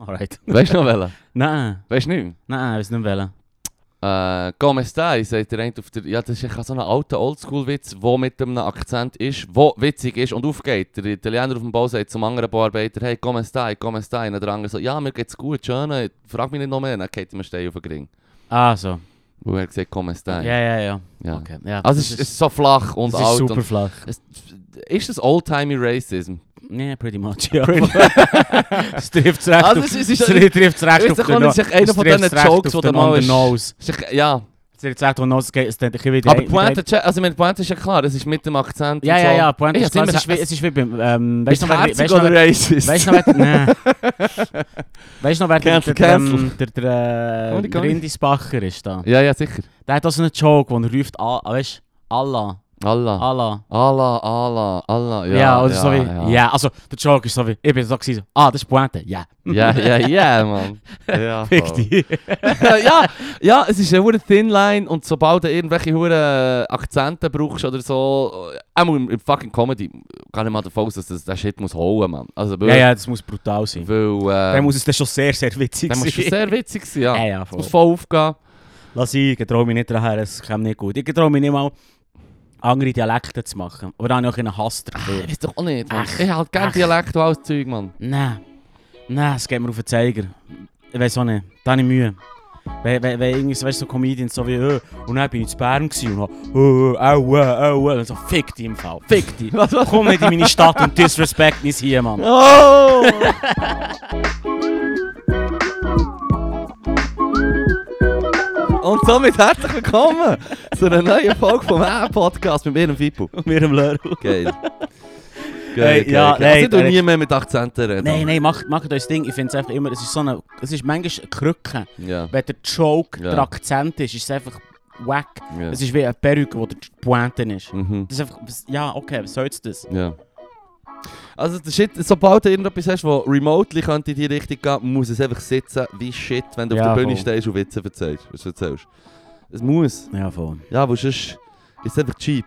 Alright. Weißt du noch welchen? Nein, Weißt du nicht? nein, ich weiß nicht wählen. Äh, Come stai, sagt der auf der... Ja, das ist so ein alter Oldschool-Witz, der mit einem Akzent ist, der witzig ist und aufgeht. Der Italiener auf dem Bau sagt zum anderen Bauarbeiter, hey, come stai, come stai. Und der andere so, ja, mir geht's gut, schön, frag mich nicht noch mehr. Dann geht ihm ein Stein auf den Ring. Ah, so. Wo er gesagt, come Ja, stai. ja, ja. Ja. Okay. ja Also es ist, es ist so flach und das ist alt. super flach. es, ist das Oldtimey Racism? Ja, pretty much, ja. Es trifft es recht Also es ist- es trifft recht auf den Conny, No- es einer von diesen Jokes, die mal nose. Ja, Es trifft recht auf den Nose, es bisschen wieder... aber Pointe, also meine Pointe ist ja klar, es ist mit dem Akzent Ja, ja, ja, Pointe Ich ist klar, es ist wie, beim... Ähm, Weißt du noch, wer- weißt du noch, wer-? Weißt du noch, wer... Nein. Weißt du noch, wer der, der, ähm, der, der, äh, ich. Indisbacher ist da? Ja, ja, sicher. Der hat auch so einen Joke, wo er ruft, weißt du, Allah, Allah. Allah. Allah, Allah, Allah. Ja, Ja, oder so wie, ja. ja. also der Joke ist so wie, ich bin so gewesen, ah, das ist Pointe, ja. Ja, ja, ja, Mann. Ja, Fick dich. ja, ja, es ist eine hure Thin Line und sobald du irgendwelche hure Akzente brauchst oder so, auch im, im fucking Comedy, gar nicht mal davon aus, dass das, der Shit muss holen, Mann. Also, Ja, ja, das muss brutal sein. Weil, äh, Dann muss es dann schon sehr, sehr witzig dann muss sein. schon sehr witzig sein, ja. Ja, ja, Es voll. muss voll aufgehen. Lass ich, ich traue mich nicht daher, es kommt nicht gut. Ich traue mich nicht mal, andere Dialekte zu machen. Aber dann habe ich auch einen Hass dafür. Ich weiß doch auch nicht. Ach, Ich halt gerne ach. Dialekt und alles Zeug, Mann. Nein, nein, es geht mir auf den Zeiger. Ich weiß auch nicht, da habe ich Mühe. Wenn, wenn, wenn irgendwie, so, weißt, du, so Comedians so wie, äh, und dann bin ich in Bern gewesen und habe, äh, aua, aua, und so, fick dich im Fall, fick dich. Komm nicht in meine Stadt und disrespect mich hier, Mann. Oh! Und somit herzlich willkommen zu einer neuen Folge vom A-Podcast mit mir und Fippo. Und wir im Lörl. Geil. Hey, geil, ja, geil. nein, also ich nie mehr mit Akzenten reden. Nein, nein, macht, macht euch das Ding. Ich finde es einfach immer, es ist so eine, es ist manchmal eine Krücke. Ja, Wenn der Joke Ja. der Akzent ist, ist es einfach wack. ja. Es ist wie eine Perücke, wo der Pointe ist. Mhm. Das ist einfach, ja, okay, was soll jetzt das? Ja. Also der Shit, sobald du irgendetwas hast, das remotely könnte in die Richtung gehen, muss es einfach sitzen wie Shit, wenn du Ja, auf der Bühne voll. stehst und Witze erzählst. Was du erzählst. Es muss. Ja, voll. Ja, weil sonst ist es einfach cheap.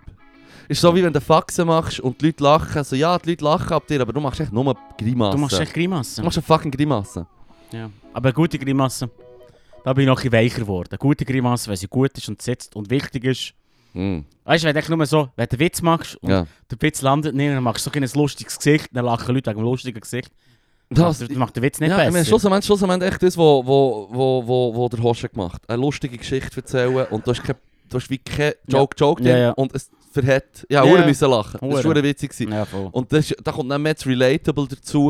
Ist so wie wenn du Faxen machst und die Leute lachen. So, ja, die Leute lachen ab dir, aber du machst echt nur Grimassen. Du machst echt du Grimassen. machst eine fucking Grimasse. Ja. Aber eine gute Grimasse, da bin ich noch ein weicher geworden. Eine gute Grimasse, wenn sie gut ist und sitzt und wichtig ist. Mhm. Weißt du, wenn du nur so, wenn du einen Witz machst und Ja. der Witz landet nicht, dann machst du so ein lustiges Gesicht, dann lachen Leute wegen dem lustigen Gesicht. Das, Das macht den Witz nicht ja, ich meine, besser. schlussendlich, schlussendlich echt das, wo, wo, wo, wo, wo der Hosche gemacht Eine lustige Geschichte erzählen und du hast, kein, du hast wie kein Joke-Joke Ja, ja. und es verhält. Ja, Ja, müssen lachen. Das war Hure. witzig. ja, voll. Und das, da kommt dann mehr das Relatable dazu.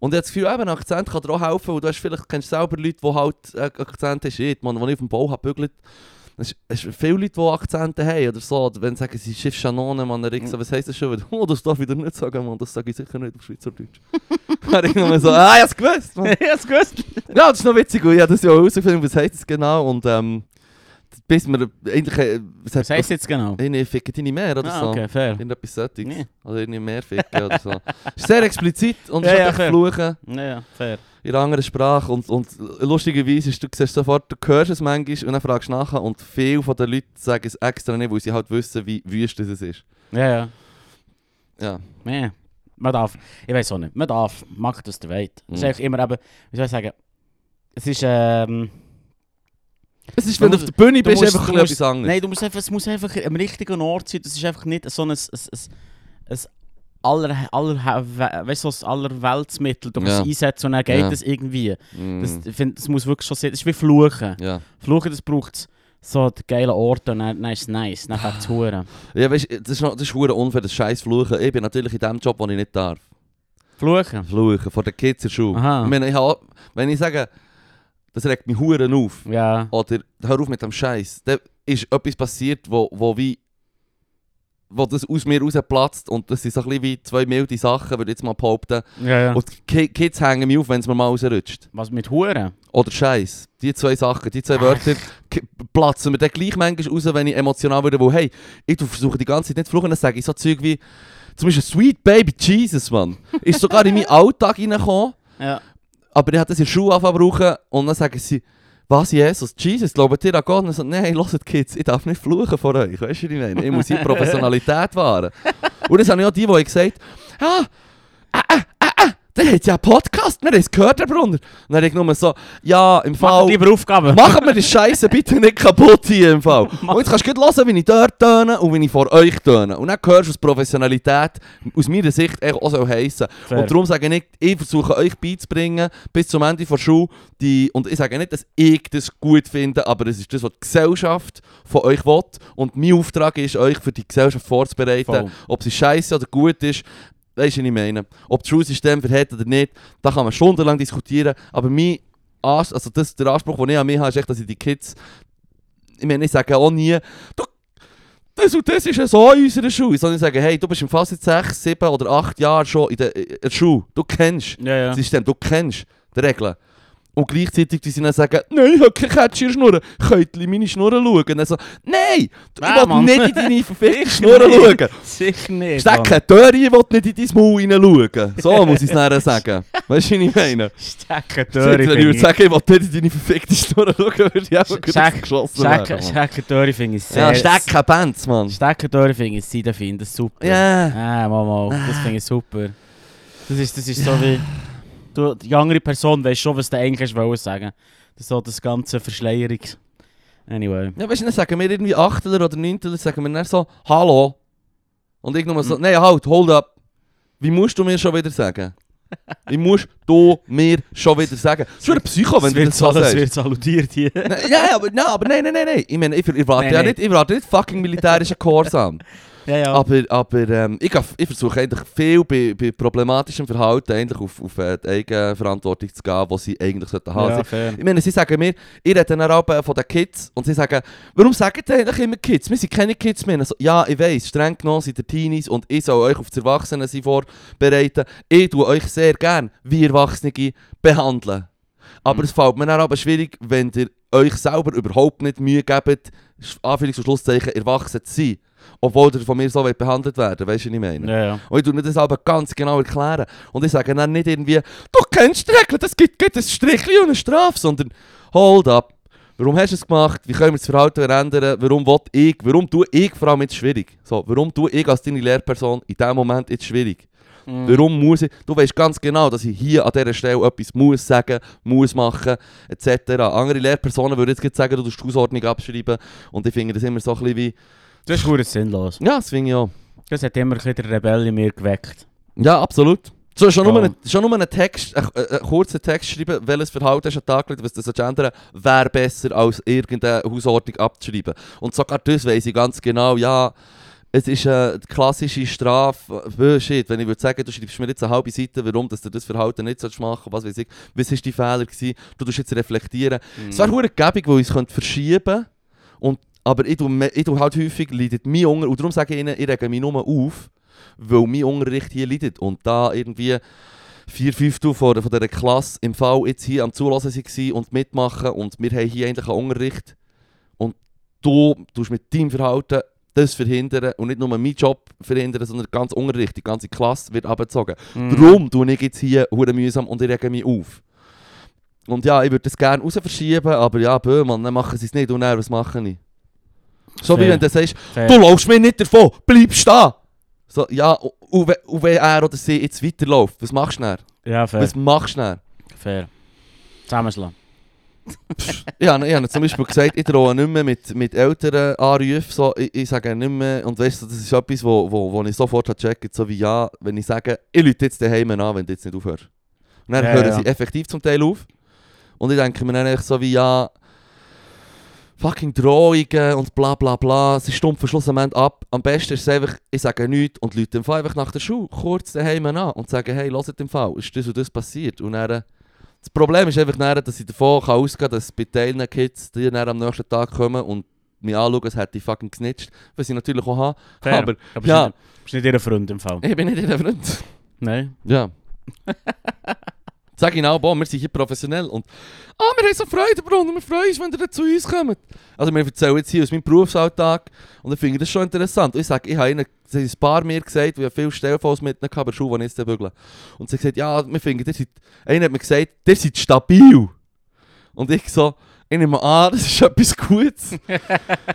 Und habe das Gefühl, eben, Akzent kann dir auch helfen, weil du hast vielleicht kennst selber Leute, die halt äh, Akzent haben. Shit, man, als ich auf dem Bau habe bügelt, es es ist viele Leute, die Akzente haben oder so. Wenn sie sagen, sie Schiff Chanone, man, dann so, was heisst das schon wieder? Oh, das darf ich dir nicht sagen, man, das sage ich sicher nicht auf Schweizerdeutsch. dann ich nur so, ah, ich hab's gewusst, man. ja, es gewusst. Ja, das ist noch witzig, ich habe das ja auch herausgefunden, was heisst das genau. Und ähm, bis wir eigentlich... äh, Was heisst jetzt genau? Ich ficke deine mehr oder Ah, so. okay, fair. Irgendetwas solches. Nee. Oder irgendwie mehr ficken oder so. ist sehr explizit und Ja, ja, fair. fluchen Ja, ja, fair. in einer anderen Sprache. Und, und lustigerweise ist, du siehst sofort, du hörst es manchmal und dann fragst du nachher und viele von den Leuten sagen es extra nicht, weil sie halt wissen, wie wüst es ist. Ja, ja. Ja. Nee, man darf, ich weiß auch nicht, man darf, macht das der Welt. Es ist Mhm. eigentlich immer eben, wie soll ich sagen, es ist, ähm... Es ist, wenn du auf der Bühne bist, musst- einfach etwas anderes. Nein, du musst einfach, es muss einfach am richtigen Ort sein, das ist einfach nicht so ein, ein, ein, ein aller, aller, weißt du, allerweltsmittel, du musst Ja. es einsetzen und dann geht Ja. es irgendwie. Mm. Das, find, das muss wirklich schon sein, das ist wie Fluchen. ja. Fluchen, das braucht so den geilen Ort und dann, dann ist es nice, dann fängt es hure. ja, weißt du, das ist, noch- das ist unfair, das scheiß Fluchen. Ich bin natürlich in dem Job, wo ich nicht darf. Fluchen? Fluchen, vor den Kids in der Schule. Ich meine, ich habe, wenn ich sage, das regt mich hure auf, Ja. oder hör auf mit dem Scheiß, dann ist etwas passiert, wo, wo wie wo das aus mir rausplatzt und das sind so ein bisschen wie zwei milde Sachen, würde ich jetzt mal behaupten. Ja, ja. Und die Ki- Kids hängen mich auf, wenn es mir mal rausrutscht. Was mit Huren? Oder Scheiß. Die zwei Sachen, die zwei Wörter ki- platzen mir dann gleich manchmal raus, wenn ich emotional werde, wo hey, ich versuche die ganze Zeit nicht zu fluchen, dann sage ich so Zeug wie zum Beispiel Sweet Baby Jesus, Mann. Ist sogar in meinen Alltag reingekommen. Ja. Aber ich habe das in der Schule angefangen und dann sagen sie, was Jesus, Jesus, glaubt ihr an Gott? Und so, nein, hört Kids, ich darf nicht fluchen vor euch, weißt du, was ich meine? Ich muss hier Professionalität wahren. und das haben ja auch die, die haben gesagt, ah, ah, ah, ah, der hat ja einen Podcast, wir haben es gehört, Herr Brunner. Und dann habe ich nur so, ja, im Fall... lieber Aufgaben. Machen wir die Scheiße bitte nicht kaputt hier im Fall. Und jetzt kannst du gut hören, wie ich dort töne und wie ich vor euch töne. Und dann hörst du, was Professionalität aus meiner Sicht echt auch so heissen. Fair. Und darum sage ich, ich versuche euch beizubringen, bis zum Ende der Schule, die, und ich sage nicht, dass ich das gut finde, aber es ist das, was die Gesellschaft von euch will. Und mein Auftrag ist, euch für die Gesellschaft vorzubereiten, Voll. ob sie scheiße oder gut ist. Weißt du, was ich meine? Ob das Schulsystem verhält oder nicht, da kann man stundenlang diskutieren. Aber mein Ans also das, der Anspruch, den ich an mich habe, ist echt, dass ich die Kids. Ich meine, ich sage auch nie, du, das und das ist ja so in unserer Schule. Sondern ich sage, hey, du bist im fast jetzt sechs, sieben oder acht Jahren schon in der, in der Schule. Du kennst Ja, ja. das System, du kennst die Regeln. Und gleichzeitig die sie dann sagen, nein, ich habe keine Catcher-Schnurren. Könnt ihr meine Schnurren schauen? Und dann so, nein, ich will nicht in deine Schnurren nicht. schauen. Sicher nicht. Steck eine Tür ich will nicht in dein Maul hineinschauen. So muss ich es dann sagen. Weißt du, was ich meine? Stecken Jetzt, wenn ich würde sagen, ich will nicht in deine verfickte Schnurren schauen, würde ich einfach Steck- gut geschossen werden. Mann. Stecken Dörri finde ich Ja, sehr... stecken Bands, Mann. Stecken Dörri finde ich Seiden finde ich super. Ja. Ah, mal, mal. Das finde ich super. Das ist, das ist so wie... Du, die andere Person weiss schon, was du eigentlich wolltest sagen. Das ist so das ganze Verschleierungs... Anyway. Ja, weißt du, dann sagen wir irgendwie Achtler oder Neuntler, sagen wir dann so, Hallo. Und ich nur so, Mhm. nein, halt, hold up. Wie musst du mir schon wieder sagen? Wie musst du mir schon wieder sagen? Das ist schon ein Psycho, wenn du das so so, es sagst. wird salutiert hier. Ja, aber, nein, aber nein, nein, nein, nein. Ich meine, ich, ich warte Nein, ja nicht, ich nicht fucking militärischen Gehorsam. ja, ja. Aber, aber ähm, ich, ich versuche eigentlich viel bei, bei problematischem Verhalten eigentlich auf, auf äh, die Eigenverantwortung zu gehen, die sie eigentlich sollten haben. ja, fair. Ich meine, sie sagen mir, ich rede dann auch von den Kids und sie sagen, warum sagen die eigentlich immer Kids? Wir sind keine Kids mehr. Also, ja, ich weiss, streng genommen sind ihr Teenies und ich soll euch auf das Erwachsenensein vorbereiten. Ich tue euch sehr gern wie Erwachsene behandeln. Aber Mhm. es fällt mir dann aber schwierig, wenn ihr euch selber überhaupt nicht Mühe gebt, Anführungs- und Schlusszeichen, erwachsen zu sein. Obwohl ihr von mir so behandelt werden weißt du, was ich meine? Ja, ja. Und ich tue mir das aber ganz genau erklären. Und ich sage dann nicht irgendwie, du kennst die Regeln, das gibt, gibt ein Strichli und eine Strafe, sondern hold up. Warum hast du es gemacht? Wie können wir das Verhalten ändern? Warum will ich? Warum tue ich vor allem jetzt schwierig? So, warum tue ich als deine Lehrperson in diesem Moment jetzt schwierig? Mhm. Warum muss ich? Du weißt ganz genau, dass ich hier an dieser Stelle etwas muss sagen, muss machen, etc. Andere Lehrpersonen würden jetzt sagen, du musst die Hausordnung abschreiben. Und ich finde das immer so ein bisschen wie, Das ist verdammt sinnlos. ja, das finde ich auch. Das hat immer ein bisschen der Rebell in mir geweckt. Ja, absolut. So, schon, nur Ja. einen, schon nur einen Text, einen, einen kurzen Text schreiben, welches Verhalten hast du an den Tag was das ändern wäre besser, als irgendeine Hausordnung abzuschreiben. Und sogar das weiss ich ganz genau, ja, es ist eine klassische Strafe, äh, shit, wenn ich würde sagen, du schreibst mir jetzt eine halbe Seite, warum dass du das Verhalten nicht sollst machen was weiß ich, was ist die Fehler gewesen, du tust jetzt reflektieren. Es wäre verdammt gäbig, weil ich es könnte verschieben und aber ich tue, ich tue halt häufig, leidet mein Hunger, und darum sage ich ihnen, ich rege mich nur auf, weil mein Unterricht hier leidet. Und da irgendwie vier Fünftel von, von dieser Klasse im Fall jetzt hier am Zulassen waren und mitmachen und wir haben hier eigentlich einen Unterricht und du tust mit deinem Verhalten das verhindern und nicht nur meinen Job verhindern, sondern der ganze Unterricht, die ganze Klasse wird abgezogen. Mhm. Darum tue ich jetzt hier hure mühsam und ich rege mich auf. Und ja, ich würde das gerne raus verschieben, aber ja, bö, Mann, dann machen sie es nicht und dann, was mache ich? So wie Fair. wenn du sagst, Fair. du laufst mir nicht davon, bleib stehen! So, ja, und, und, wenn- und wenn er oder sie jetzt weiterläuft, was machst du dann? Ja, fair. Was machst du dann? fair. Zusammenschlagen. Ja, ich habe zum Beispiel gesagt, ich drohe nicht mehr mit, mit älteren Anrufen. So, ich, ich sage nicht mehr, und weißt du, das ist etwas, wo, wo, wo ich sofort gecheckt so wie ja, wenn ich sage, ich rufe jetzt daheim an, wenn du jetzt nicht aufhörst. Und dann Ja, hören ja. sie effektiv zum Teil auf. Und ich denke mir dann so wie ja, fucking Drohungen und bla bla bla. Es ist stumpf schlussendlich ab. Am besten ist es einfach, ich sage nichts und Leute im Fall einfach nach der Schule kurz daheim an und sagen, hey, hört im Fall, ist das und das passiert? Und dann, das Problem ist einfach, dann, dass ich davon kann ausgehen kann, dass bei Teilen Kids, die dann am nächsten Tag kommen und mich anschauen, als hätte ich fucking gesnitcht, was ich natürlich auch habe. Fair. Aber Aber ja. ja. bist nicht, bist nicht ihr Freund im Fall. ich bin nicht ihr Freund. Nein. Ja. Sag ich auch, boah, wir sind hier professionell und «Ah, wir haben so Freude, Bruno, wir freuen uns, wenn ihr zu uns kommt.» Also wir erzählen jetzt hier aus meinem Berufsalltag und ich finde das schon interessant. Und ich sage, ich habe ihnen, sie ein paar mir gesagt, wir haben viele Stellfonds mitgenommen, aber Schuhe, die ich jetzt bügeln. Und sie haben gesagt, ja, wir finden, ihr seid, einer hat mir gesagt, ihr seid stabil. Und ich so, Ich nehme an, das ist etwas Gutes.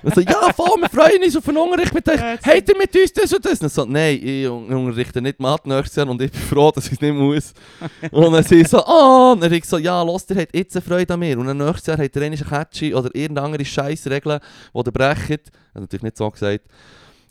Und so, ja, voll, wir freuen uns auf den Unterricht mit euch. Habt ihr mit uns das und das? Und so, nein, ich un- unterrichte nicht Mathe nächstes Jahr und ich bin froh, dass ich es nicht muss. Und dann sie so, ah, und dann ich so, ja, los, ihr habt jetzt eine Freude an mir. Und dann nächstes Jahr habt ihr eine Catchy oder irgendeine andere Scheissregel, die ihr brecht. Ich habe natürlich nicht so gesagt.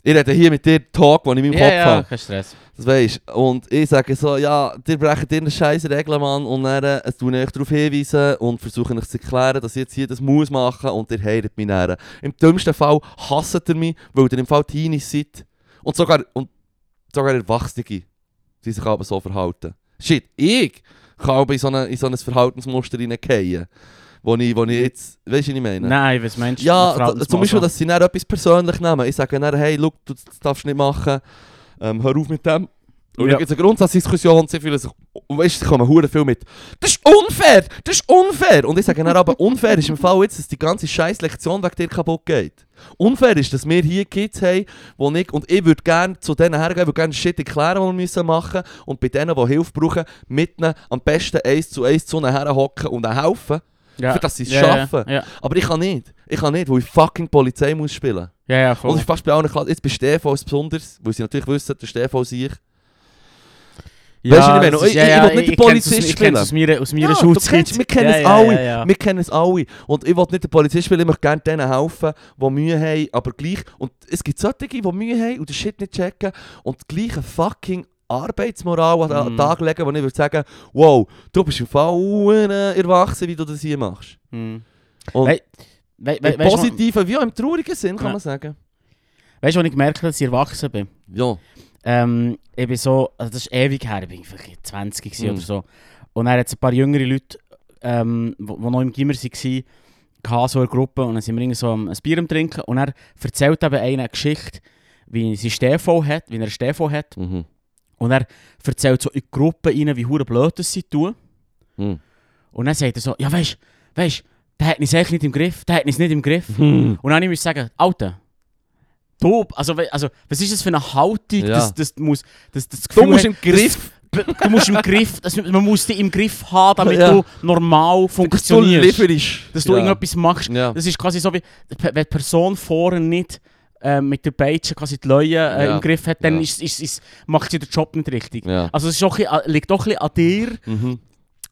Ich rede hier mit dir Talk, den ich in meinem Ja, Kopf ja, habe. kein Stress. Das weisst Und ich sage so, ja, ihr brecht irgendeine scheiß Regel, Mann. Und dann äh, tue ich euch darauf hinweisen und versuche euch zu erklären, dass ich jetzt hier das muss machen und ihr heirat mich dann. Im dümmsten Fall hasst ihr mich, weil ihr im Fall Teenies seid. Und sogar, und sogar Erwachsene, die sich aber so verhalten. Shit, ich kann aber in so, eine, in so ein Verhaltensmuster hineingehen. Wo ich, wo ich jetzt, weißt du, was ich meine? Nein, was meinst du? Ja, zum Beispiel, dass sie dann etwas persönlich nehmen. Ich sage dann, hey, look, du, das darfst nicht machen. Ähm, hör auf mit dem. Und Ja. dann gibt es eine Grundsatzdiskussion, sie fühlen sich, weißt du, sie kommen hure viel mit, das ist unfair, das ist unfair. Und ich sage dann aber, unfair ist im Fall jetzt, dass die ganze scheiß Lektion wegen dir kaputt geht. Unfair ist, dass wir hier Kids haben, wo nicht, und ich würde gerne zu denen hergehen, ich würde gerne Shit erklären, was wir müssen machen und bei denen, die Hilfe brauchen, mit ihnen am besten eins zu eins zu ihnen herhocken und ihnen helfen. Ja. für das sie es ja, schaffen. Ja, ja, Aber ich kann nicht. Ich kann nicht, weil ich fucking Polizei muss spielen. ja, ja Und voll. es ist fast bei allen klar, jetzt bei Stefan ist besonders, weil sie natürlich wissen, der Stefan sich. ja, Weisst du, ich meine? ist- Ich- ich will nicht den kenn's aus- Polizist Ich aus meiner, aus meiner Ja, Schulzeit. wir kennen ja, es ja, alle. Ja, ja. Wir kennen es alle. Und ich will nicht der Polizist spielen, ich möchte gerne denen helfen, die Mühe haben, aber gleich. Und es gibt solche, die Mühe haben und den Shit nicht checken und gleich eine fucking Arbeitsmoral an den Mhm. Tag legen, wo ich würde sagen, wow, du bist im Fall erwachsen, wie du das hier machst. Hm. Und Wei- wei- wei- im positiven wie auch im traurigen Sinn, kann Ja. man sagen. weißt du, als ich gemerkt habe, dass ich erwachsen bin? Ja. Ähm, ich bin so, also das ist ewig her, ich bin vielleicht 20 gewesen Mhm. oder so. Und dann hat es ein paar jüngere Leute, ähm, die noch im Gimmer waren, gehabt, so eine Gruppe, und dann sind wir so am- ein Bier am Trinken und er erzählt eben eine Geschichte, wie sie Stefan hat, wie er Stefan hat. Mhm. Und er erzählt so in die Gruppe rein, wie hure blöd das sie tun. Mhm. Und dann sagt er so, ja weisst, weisst, der hat uns eigentlich nicht im Griff, der hat uns nicht im Griff. Mhm. Und dann muss ich sagen, Alter, du, also, also was ist das für eine Haltung, Ja. dass das muss, das Du Gefühl musst hat, im Griff, du musst im Griff, dass, man muss dich im Griff haben, damit Ja. du normal dass du funktionierst. lieferst. dass du ja. irgendetwas machst. Ja. Das ist quasi so wie, wenn die Person vorne nicht äh, mit der Peitsche quasi die Leute äh, Ja. im Griff hat, dann Ja. ist, ist, ist, macht sie den Job nicht richtig. Ja. Also es ist auch ein bisschen, liegt doch ein bisschen an dir. Mhm.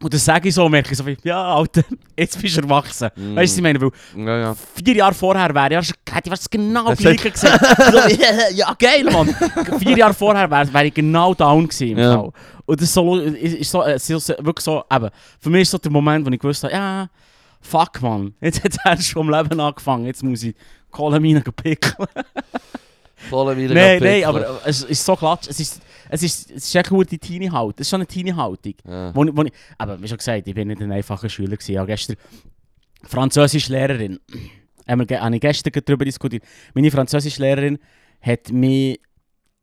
Und das sage ich so, merke ich so ja Alter, jetzt bist du erwachsen. Mhm. Weißt du, was ich meine? Weil Ja, ja. vier Jahre vorher wäre ich, hätte ich genau das gleiche so, ja, geil, Mann. vier Jahre vorher wäre wär ich genau down gewesen Ja. Und das ist so, ist, ist so, äh, ist so, wirklich so, eben, für mich ist so der Moment, wo ich gewusst habe, ja, fuck, Mann, jetzt hat er schon am Leben angefangen, jetzt muss ich Kohlenmine. Voll wieder Nein, nein, aber es ist so klatsch, es ist, es ist, es ist echt nur die Teenie-Haltung, das ist schon eine Teenie-Haltung. Ja. Wo, wo ich, aber wie schon gesagt, ich bin nicht ein einfacher Schüler. Gewesen. Habe gestern haben wir, ge- habe ich gestern darüber diskutiert. Meine Französischlehrerin hat mich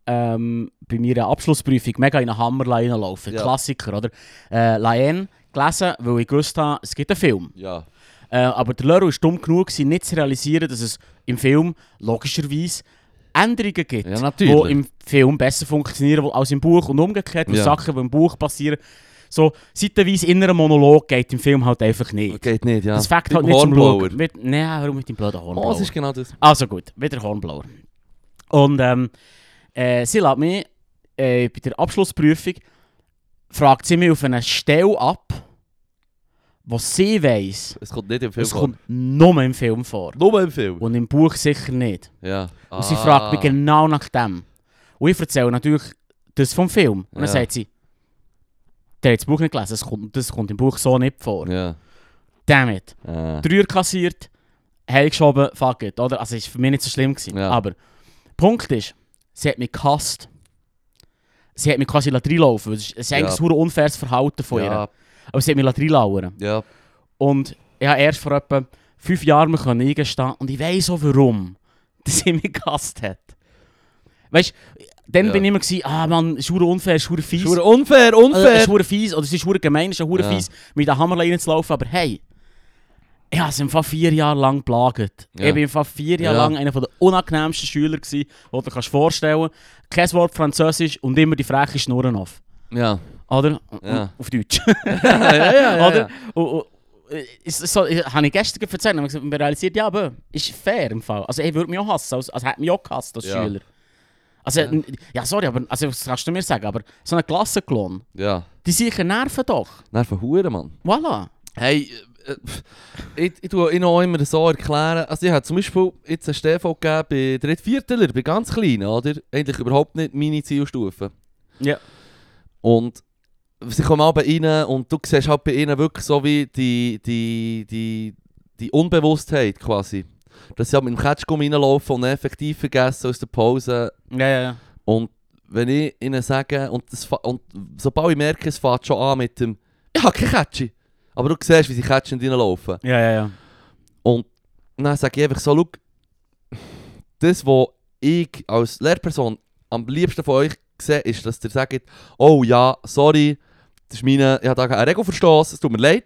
ähm, bei meiner Abschlussprüfung mega in einen Hammer reinlaufen. Ja. Klassiker, oder? Äh, Laien gelesen, weil ich gewusst habe, es gibt einen Film. Ja. Äh, aber der Leroy war dumm genug, gewesen, nicht zu realisieren, dass es im Film logischerweise Änderungen gibt, Ja, die im Film besser funktionieren als im Buch und umgekehrt, Ja. Sachen, die im Buch passieren, so seitenweise innerer Monolog geht im Film halt einfach nicht. Geht nicht, ja. Das fängt Mit halt nicht zum Hornblower. Schauen. Mit, nein, warum mit dem blöden Oh, Hornblower? es ist genau das. Also gut, wieder Hornblower. Und ähm, äh, sie lässt mich äh, bei der Abschlussprüfung, fragt sie mich auf eine Stelle ab, wo sie weiss, Es kommt nicht im Film es vor. kommt nur im Film vor. Nur im Film. Und im Buch sicher nicht. Ja. Und sie fragt mich Ah. genau nach dem. Und ich erzähle natürlich das vom Film. Und dann Ja. sagt sie, der hat das Buch nicht gelesen, das kommt, das kommt im Buch so nicht vor. Ja. Damn it. Ah. Drei kassiert, heimgeschoben, fuck it, oder? Also es war für mich nicht so schlimm. Gewesen. Ja. Aber Punkt ist, sie hat mich gehasst. Sie hat mich quasi reinlaufen. Ist, das ist eigentlich Ja. ein unfaires Verhalten von ihr. Aber sie hat mich reinlauern. Ja. Und ich habe erst vor etwa fünf Jahren mir eingestehen und ich weiß auch warum, dass sie mich gehasst hat. Weißt du, dann Ja. bin ich immer gewesen, ah man, hure unfair, hure fies. Schwur unfair, Äh, unfair. ist hure fies oder es ist hure gemein, ist hure Ja. fies, mit dem Hammer reinzulaufen, aber hey, ich habe es im Fall vier Jahre lang geplagt. Ja. Ich bin im Fall vier Jahre Ja. lang einer der unangenehmsten Schüler gewesen, die du dir kannst vorstellen Kein Wort Französisch und immer die freche Schnurren auf. Ja. Oder? Ja. Auf Deutsch. ja, ja, ja. Oder? Und, und, ist, so, habe ich gestern erzählt, und ich habe realisiert, ja, aber ist fair im Fall. Also, ich würde mich auch hassen, als, als hätte mich auch gehasst als Ja. Schüler. Also, Ja. ja, sorry, aber also, was kannst du mir sagen? Aber so ein Klassenklon, Ja. die sicher nerven doch. Nerven Huren, Mann. Voilà. Hey, äh, ich, ich tue ihnen auch immer so erklären. Also ich habe zum Beispiel jetzt einen Stefan gegeben bei Drittvierteler, bei ganz kleinen, oder? Eigentlich überhaupt nicht meine Zielstufe. Ja. Und sie kommen auch bei ihnen und du siehst halt bei ihnen wirklich so wie die, die, die, die Unbewusstheit quasi. Dass sie halt mit dem Ketschgummi reinlaufen und effektiv vergessen aus der Pause. Ja, ja, ja. Und wenn ich ihnen sage, und, das, und sobald ich merke, es fängt schon an mit dem «Ich habe kein Ketschi», aber du siehst, wie sie ketschend reinlaufen. Ja, ja, ja. Und dann sage ich einfach so, schau, das, was ich als Lehrperson am liebsten von euch sehe, ist, dass ihr sagt, oh ja, sorry, das ist meine, ich habe da einen Regelverstoß, es tut mir leid.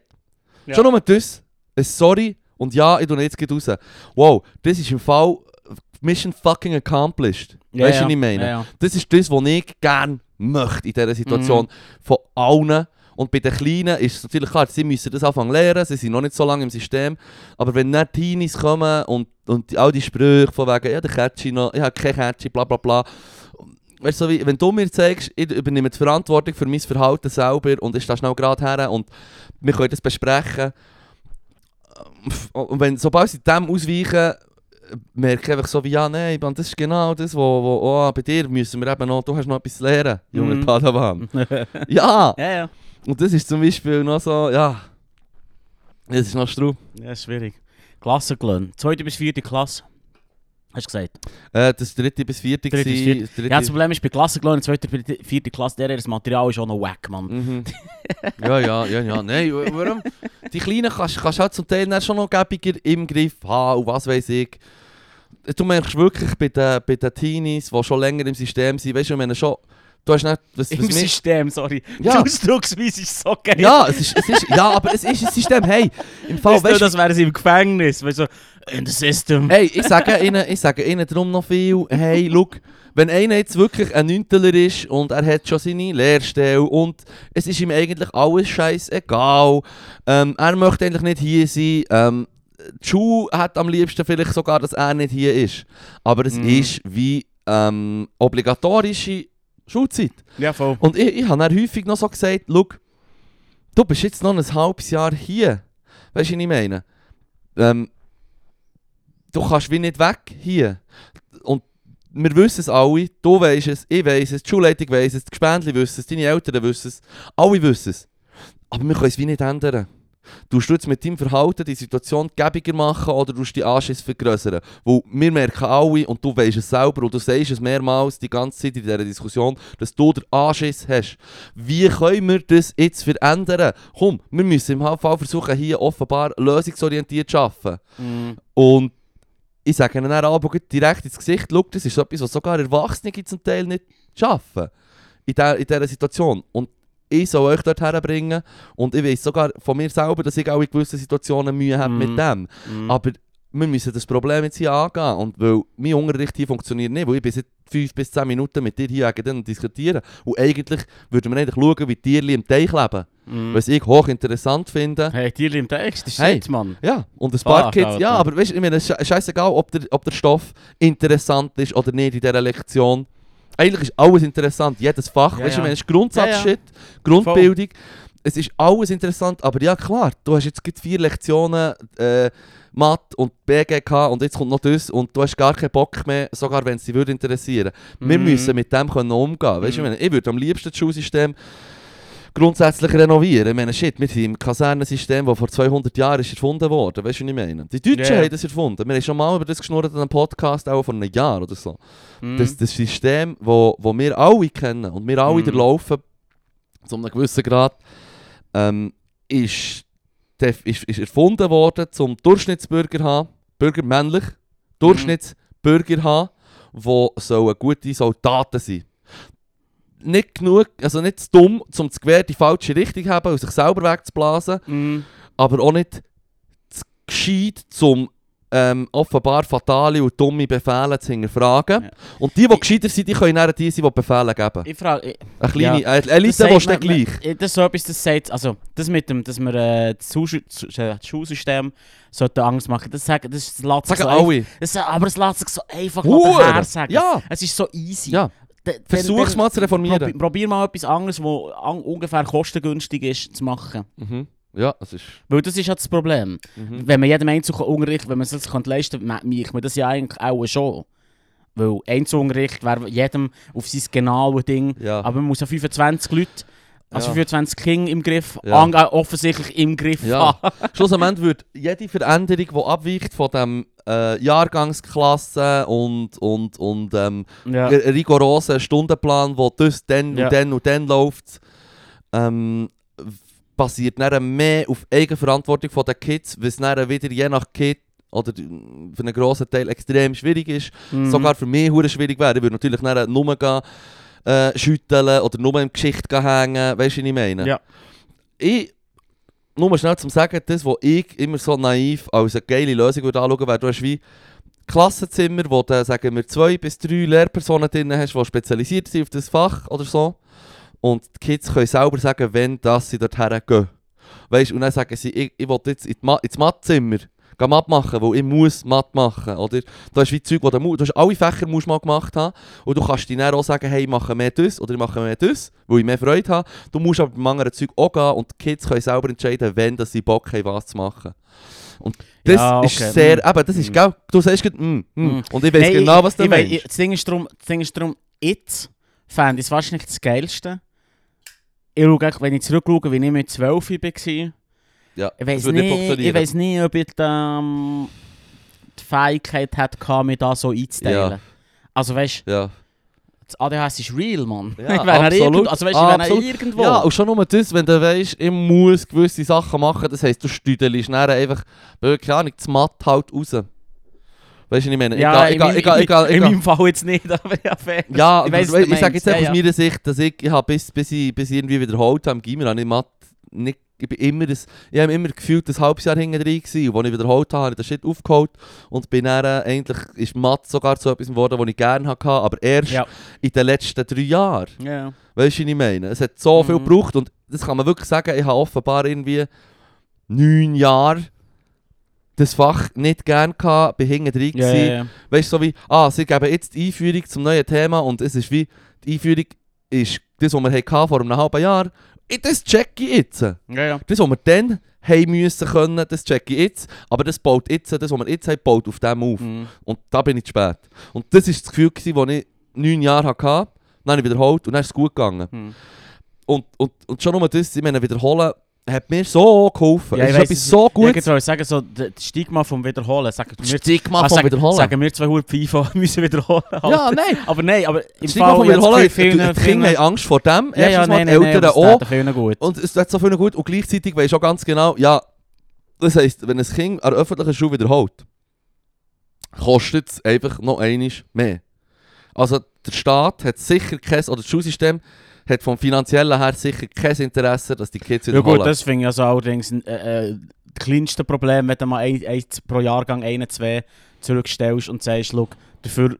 Ja. Schon nur das, ein Sorry und ja, ich tue jetzt gleich raus. Wow, das ist im Fall Mission fucking accomplished. ja weißt du, ja. was ich meine? Ja, ja. Das ist das, was ich gerne möchte in dieser Situation. Mhm. Von allen. Und bei den Kleinen ist es natürlich klar, sie müssen das anfangen lernen, sie sind noch nicht so lange im System. Aber wenn dann Teenies kommen und, und die, all die Sprüche von wegen, ja, der Catchy noch, ich habe kein Catchy, bla bla bla. Weißt du, so wie, wenn du mir zeigst, ich übernehme die Verantwortung für mein Verhalten selber und ich stehe schnell gerade her und wir können das besprechen. Und wenn, sobald sie dem ausweichen, merke ich einfach so wie, ja, nein, das ist genau das, wo, wo oh, bei dir müssen wir eben noch, du hast noch etwas lernen, junger Mhm. Padawan. ja! ja, ja. Und das ist zum Beispiel noch so, ja. Das ist noch Strub. Ja, schwierig. Klassenklon. Zweite bis vierte Klasse. Hast du gesagt? Äh, das dritte bis vierte Dritte bis gsi- das dritte- Ja, das Problem ist bei Klassenklon, in zweiter bis vierte Klasse, der das Material ist auch noch wack, Mann. Mhm. ja, ja, ja, ja. Nein, wa- warum? Die Kleinen kannst kannst halt zum Teil schon noch gäbiger im Griff haben und was weiß ich. Du merkst wirklich bei den, bei den Teenies, die schon länger im System sind, weißt du, ich meine schon, du hast nicht, was, Im was System, sorry. Ja. Die Ausdrucksweise ist so geil. Ja, es ist, es ist, ja, aber es ist ein System, hey, im Fall, Weißt du, das wäre sie im Gefängnis. Weißt du, in the system. Hey, ich sage ihnen, ich sage ihnen darum noch viel, hey, look, wenn einer jetzt wirklich ein Nünteler ist und er hat schon seine Lehrstelle und es ist ihm eigentlich alles scheißegal, ähm, er möchte eigentlich nicht hier sein, ähm, Schule hat am liebsten vielleicht sogar, dass er nicht hier ist, aber es Mhm. ist wie ähm, obligatorische Schulzeit. Ja, voll. Und ich, ich habe dann häufig noch so gesagt, look, du bist jetzt noch ein halbes Jahr hier. Weißt du, was ich meine? Ähm, du kannst wie nicht weg hier. Und wir wissen es alle, du weißt es, ich weiß es, die Schulleitung weiß es, die Gespendli wissen es, deine Eltern wissen es, alle wissen es. Aber wir können es wie nicht ändern. Du jetzt mit deinem Verhalten die Situation gäbiger machen oder du die Anschiss vergrößern. Weil wir merken alle, und du weißt es selber, und du sagst es mehrmals die ganze Zeit in dieser Diskussion, dass du den Anschiss hast. Wie können wir das jetzt verändern? Komm, wir müssen im Fall versuchen, hier offenbar lösungsorientiert zu arbeiten. Mhm. Und ich sage ihnen dann aber direkt ins Gesicht, schau, das ist so etwas, was sogar Erwachsene zum Teil nicht schaffen. In, der, in dieser Situation. Und ich soll euch dort herbringen. Und ich weiß sogar von mir selber, dass ich auch in gewissen Situationen Mühe habe Mhm. mit dem. Mhm. Aber wir müssen das Problem jetzt hier angehen. Und weil mein Unterricht hier funktioniert nicht, weil ich bin seit 5 bis 10 Minuten mit dir hier denen diskutieren. Und eigentlich würden wir eigentlich schauen, wie Tierchen im Teich leben. Mhm. Was ich hochinteressant finde. Hey, Tierli im Text, das ist Hey. shit, Mann. Ja, und ein paar Fuck, Kids, ja, aber weißt du, ich meine, es ist scheißegal, ob der, ob der Stoff interessant ist oder nicht in dieser Lektion. Eigentlich ist alles interessant, jedes Fach. Ja, weißt du, ich ja. meine, es ist Grundsatzshit, Grundbildung. Es ist alles interessant, aber ja klar, du hast jetzt vier Lektionen äh, Mathe und BGK und jetzt kommt noch das und du hast gar keinen Bock mehr, sogar wenn es dich würde interessieren. Wir Mhm. müssen mit dem können umgehen. Weißt du, Mhm. ich, meine, ich würde am liebsten das Schulsystem grundsätzlich renovieren. Ich meine, shit, wir sind im Kasernensystem, das vor 200 Jahren ist erfunden wurde. Weißt du, was ich meine? Die Deutschen Ja. haben das erfunden. Wir haben schon mal über das geschnurrt in einem Podcast, auch vor einem Jahr oder so. Mhm. Das, das System, wo, wo wir alle kennen und wir alle Mhm. durchlaufen, zu einem gewissen Grad, ähm, ist, ist, ist erfunden worden, zum Durchschnittsbürger zu haben, Bürger männlich, Durchschnittsbürger haben, die sollen gute Soldaten sein. Nicht genug, also nicht zu dumm, um das Gewehr die falsche Richtung zu haben und sich selber wegzublasen, Mhm. aber auch nicht zu gescheit, um ähm, offenbar fatale und dumme Befehle zu hinterfragen. Ja. Und die, die Ich- gescheiter sind, die können dann die sein, die Befehle geben. Ich frage... Eine kleine Ja. äh, Elite, Das die man- gleich. Das ist so etwas, das sagt, also das mit dem, dass wir äh, das, äh, das Schulsystem sollte Angst machen, das sagen, das, das lässt sich Sagen so alle. Das, aber es lässt sich so einfach Hure. daher sagen. Ja, Es ist so easy. ja. Versuch's dann mal zu reformieren. Probi probier mal etwas anderes, wo an, ungefähr kostengünstig ist, zu machen. Mhm. Ja, das ist... Weil das ist ja das Problem. Mhm. Wenn man jedem Einzelunterricht, wenn man es sich leisten kann, macht man das ja eigentlich auch schon. Weil Einzelunterricht wäre jedem auf sein genaues Ding. Ja. Aber man muss ja 25 Leute, also Ja. 25 Kinder im Griff, Ja. äh, offensichtlich im Griff Ja. haben. Schlussendlich wird jede Veränderung, die abweicht von dem äh, Jahrgangsklasse und, und, und ähm, Ja. rigorosen Stundenplan, wo das dann Ja. und dann und dann läuft, ähm, basiert dann mehr auf Eigenverantwortung von den Kids, was dann wieder je nach Kind oder für einen grossen Teil extrem schwierig ist. Mhm. Sogar für mich schwierig wäre. Ich würde natürlich nur gehen, äh, schütteln oder nur im Geschicht gehen hängen. Weißt du, was ich meine? Ja. Ich, nur schnell zum Sagen, das, was ich immer so naiv als eine geile Lösung würde anschauen würde, du hast wie Klassenzimmer, wo du, sagen wir, zwei bis drei Lehrpersonen drin hast, die spezialisiert sind auf das Fach oder so. Und die Kids können selber sagen, wenn das sie dorthin gehen. Weißt du, und dann sagen sie, ich, ich will jetzt in die Ma ins Gehen Mathe machen, weil ich muss Mathe machen. Oder du hast wie Zeug, wo du, du hast alle Fächer musst mal gemacht haben und du kannst dir dann auch sagen, hey, ich mache mehr das oder ich mache mehr das, weil ich mehr Freude habe. Du musst aber beim anderen Zeug auch gehen und die Kids können selber entscheiden, wenn dass sie Bock haben, was zu machen. Und das Ja, ist okay. sehr, Mm. eben, das ist, Mm. gell, du sagst gerade, mm, mm. Mm. und ich weiß Nein, genau, was du ich, meinst. ich, das Ding ist darum, das Ding ist darum, jetzt fände ich es wahrscheinlich das Geilste. Ich schaue, wenn ich zurückschaue, wie ich mit 12 war, ja, ich weiß nicht nicht, ich weiss nicht, ob ich ähm, die Fähigkeit hatte, mich da so einzuteilen. Ja. Also weißt du, Ja. das ADHS ist real, Mann. Ja, ich wäre also weißt du, ich irgendwo. Ja, und schon nur das, wenn du weißt, ich muss gewisse Sachen machen, das heisst, du stüdelst dann einfach, keine Ahnung, das Matt halt raus. Weißt du, was ich meine? ja, ich, ich, ich, in meinem Fall jetzt nicht, aber ja, fair. Ja, ich weiss, ich, sage jetzt Ja, aus meiner Sicht, dass ich, ich bis, bis, ich, bis ich irgendwie wiederholt habe im Gimmer, habe ich Mathe nicht, ich bin immer das, ich habe immer gefühlt ein halbes Jahr hinten drin gewesen und als ich wiederholt habe, habe ich den Shit aufgeholt und bin dann, äh, eigentlich ist Mathe sogar zu etwas geworden, was ich gerne hatte, aber erst Ja. in den letzten drei Jahren. Ja. Weißt du, was ich meine? Es hat so viel Mhm. gebraucht und das kann man wirklich sagen, ich habe offenbar irgendwie neun Jahre das Fach nicht gerne gehabt, bin hinten drin gewesen. ja, ja. Weißt du, so wie, ah, sie geben jetzt die Einführung zum neuen Thema und es ist wie, die Einführung ist das, was wir hatten vor einem halben Jahr. Das check ich jetzt. ja, ja. Das, was wir dann haben müssen können, das check ich jetzt. Aber das baut jetzt, das, was wir jetzt haben, baut auf dem auf. Mhm. Und da bin ich zu spät. Und das war das Gefühl, das ich neun Jahre hatte. Dann habe ich wiederholt und dann ist es gut gegangen. Mhm. Und, und, und schon nur das, ich meine, wiederholen, hat mir so geholfen. Ja, es ich ist weiss, etwas so Ich Gutes. wollte sagen, so, das Stigma vom Wiederholen. Sagen wir, Stigma Ah, vom sag- Wiederholen. Sagen wir zwei Hure FIFA müssen wiederholen. ja, nein. Aber nein, aber im Stigma vom ich hab das Wiederholen, die, vielen- die Kinder haben Angst vor dem. Ja, ja, nein, nein, nein, Eltern aber auch. das vielen gut. Und es tut so viel gut. Und gleichzeitig weisst du auch ganz genau, ja, das heisst, wenn ein Kind an der öffentlichen Schule wiederholt, kostet es einfach noch einiges mehr. Also der Staat hat sicher kein, oder das Schulsystem hat vom finanziellen her sicher kein Interesse, dass die Kids Ja wiederholen. gut, das finde ich also allerdings äh, äh, das kleinste Problem, wenn du mal ein, ein, pro Jahrgang ein, zwei zurückstellst und sagst, schau, dafür,